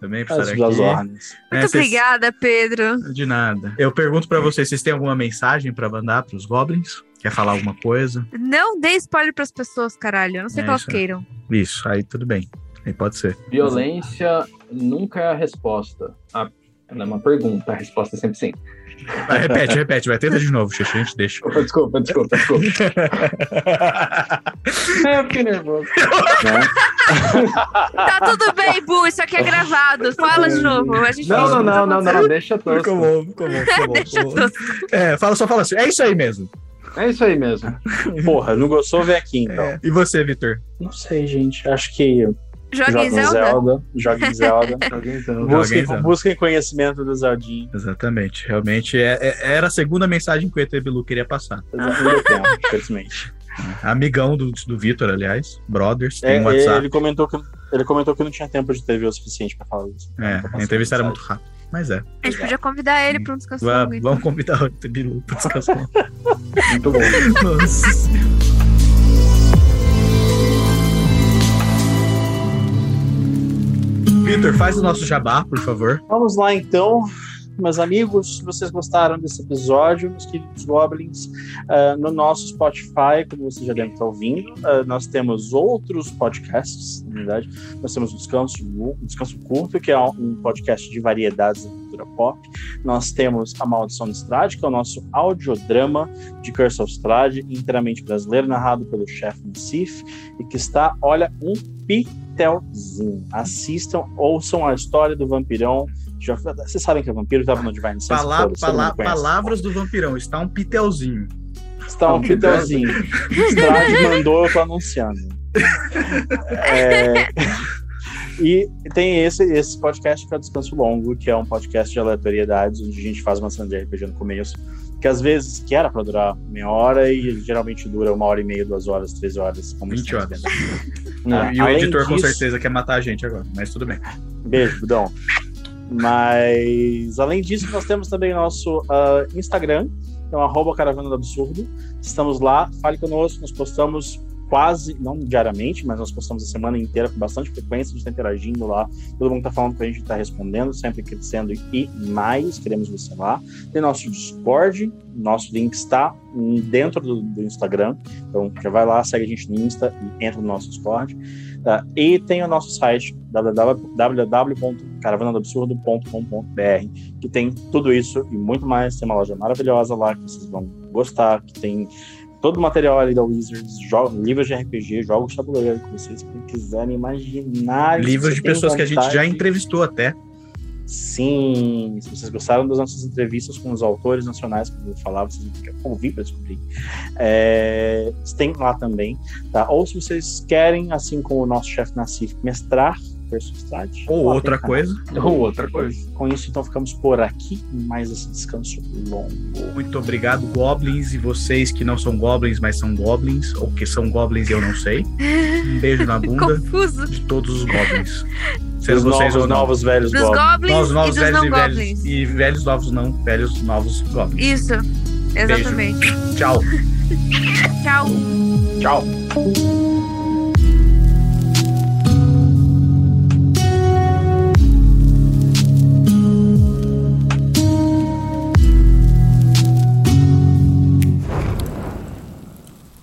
[SPEAKER 3] Também por
[SPEAKER 4] As
[SPEAKER 3] estar aqui. É,
[SPEAKER 1] Muito
[SPEAKER 3] vocês-
[SPEAKER 1] obrigada, Pedro.
[SPEAKER 3] De nada. Eu pergunto pra vocês, vocês têm alguma mensagem pra mandar pros goblins? Quer falar alguma coisa?
[SPEAKER 1] Não dê spoiler pras pessoas, caralho. A não sei
[SPEAKER 3] É
[SPEAKER 1] que elas queiram.
[SPEAKER 3] Isso, aí tudo bem. Aí pode ser.
[SPEAKER 7] Violência nunca é a resposta. Ah, ela é uma pergunta, a resposta é sempre sim.
[SPEAKER 3] Vai, repete, repete. Vai, tenta de novo, Checha. A gente deixa.
[SPEAKER 7] Desculpa, desculpa, desculpa. É, eu fiquei nervoso.
[SPEAKER 1] Tá tudo bem, Bu. Isso aqui é gravado. Fala de novo. A gente
[SPEAKER 7] Não, não, não, não, não, deixa tosco.
[SPEAKER 3] Ficou bom, ficou bom, ficou bom.
[SPEAKER 1] Deixa tosco.
[SPEAKER 3] É, fala, só fala assim. É isso aí mesmo.
[SPEAKER 7] É isso aí mesmo.
[SPEAKER 4] Porra, não gostou? Vem aqui então.
[SPEAKER 3] É. E você, Vitor?
[SPEAKER 4] Não sei, gente. Acho que
[SPEAKER 1] Joga em
[SPEAKER 4] joga em
[SPEAKER 1] Zelda?
[SPEAKER 4] Zelda. Joga em Zelda. Busquem,
[SPEAKER 3] Zelda.
[SPEAKER 4] busquem conhecimento do Zeldinho.
[SPEAKER 3] Exatamente. Realmente é- é- era a segunda mensagem que o ET Bilu queria passar.
[SPEAKER 4] Não deu tempo, infelizmente.
[SPEAKER 3] Amigão do, do Vitor, aliás. Brothers. Tem
[SPEAKER 4] É,
[SPEAKER 3] um WhatsApp.
[SPEAKER 4] ele, comentou que, ele comentou que não tinha tempo de TV o suficiente pra falar isso.
[SPEAKER 3] É, a entrevista era muito rápida. Mas é.
[SPEAKER 1] A gente podia convidar ele pra um descanso longo.
[SPEAKER 3] Vamos convidar o ET Bilu para descansar.
[SPEAKER 7] Muito bom.
[SPEAKER 3] Nossa Vitor, faz o nosso jabá, por favor.
[SPEAKER 4] Vamos lá então, meus amigos. Se vocês gostaram desse episódio, meus queridos Goblins, ah, no nosso Spotify, como vocês já devem estar ouvindo, ah, nós temos outros podcasts, na verdade. Nós temos o Descanso, o Descanso Curto, que é um podcast de variedades da cultura pop. Nós temos A Maldição de Strade, que é o nosso audiodrama de Curse of Strade, inteiramente brasileiro, narrado pelo chefe Nassif, e que está, olha, um pitelzinho. Assistam, ouçam a história do vampirão. Já, vocês sabem que é vampiro, estava no Divine Sense.
[SPEAKER 3] Pala- pala- palavras do vampirão. Está um pitelzinho.
[SPEAKER 4] Está um pitelzinho. Strade mandou, eu tô anunciando. É, E tem esse, esse podcast que é o Descanso Longo, que é um podcast de aleatoriedades, onde a gente faz uma cena de RPG no começo, que às vezes que era pra durar meia hora e geralmente dura uma hora e meia, duas horas, três horas. Como
[SPEAKER 3] 20
[SPEAKER 4] estamos
[SPEAKER 3] horas.
[SPEAKER 4] vendo.
[SPEAKER 3] e o editor com
[SPEAKER 4] disso-
[SPEAKER 3] certeza quer matar a gente agora, mas tudo bem.
[SPEAKER 4] Beijo, Budão. Mas, além disso, nós temos também o nosso uh, Instagram, que é o arroba Caravana do Absurdo. Estamos lá, fale conosco, nós postamos quase, não diariamente, mas nós postamos a semana inteira com bastante frequência, a gente está interagindo lá, todo mundo está falando que a gente está respondendo, sempre crescendo e mais, queremos você lá. Tem nosso Discord, nosso link está dentro do, do Instagram, então já vai lá, segue a gente no Insta e entra no nosso Discord. Uh, e tem o nosso site www.caravanadabsurdo.com.br que tem tudo isso e muito mais. Tem uma loja maravilhosa lá que vocês vão gostar, que tem todo o material ali da Wizards, livros de RPG, jogos de tabuleiro, que vocês quiserem imaginar.
[SPEAKER 3] Livros de pessoas
[SPEAKER 4] vontade.
[SPEAKER 3] que a gente já entrevistou até.
[SPEAKER 4] Sim, se vocês gostaram das nossas entrevistas com os autores nacionais que eu falava, vocês vão ouvir para descobrir. É, tem lá também, tá? Ou se vocês querem, assim como o nosso chefe Nassif, mestrar Versus
[SPEAKER 3] Ou outra coisa.
[SPEAKER 7] Ou outra coisa.
[SPEAKER 4] Com isso, então, ficamos por aqui. Mais esse descanso longo.
[SPEAKER 3] Muito obrigado, Goblins, e vocês que não são Goblins, mas são Goblins, ou que são Goblins eu não sei. Um beijo na bunda
[SPEAKER 1] Confuso.
[SPEAKER 3] de todos os Goblins. Sendo vocês
[SPEAKER 4] novos,
[SPEAKER 3] ou não.
[SPEAKER 4] novos velhos
[SPEAKER 1] Dos
[SPEAKER 4] goblins.
[SPEAKER 1] goblins,
[SPEAKER 3] Novos, novos
[SPEAKER 1] e dos
[SPEAKER 3] velhos
[SPEAKER 1] não
[SPEAKER 3] e
[SPEAKER 1] goblins.
[SPEAKER 3] velhos. E velhos novos não, velhos novos Goblins.
[SPEAKER 1] Isso, exatamente.
[SPEAKER 3] Tchau.
[SPEAKER 1] Tchau.
[SPEAKER 7] Tchau.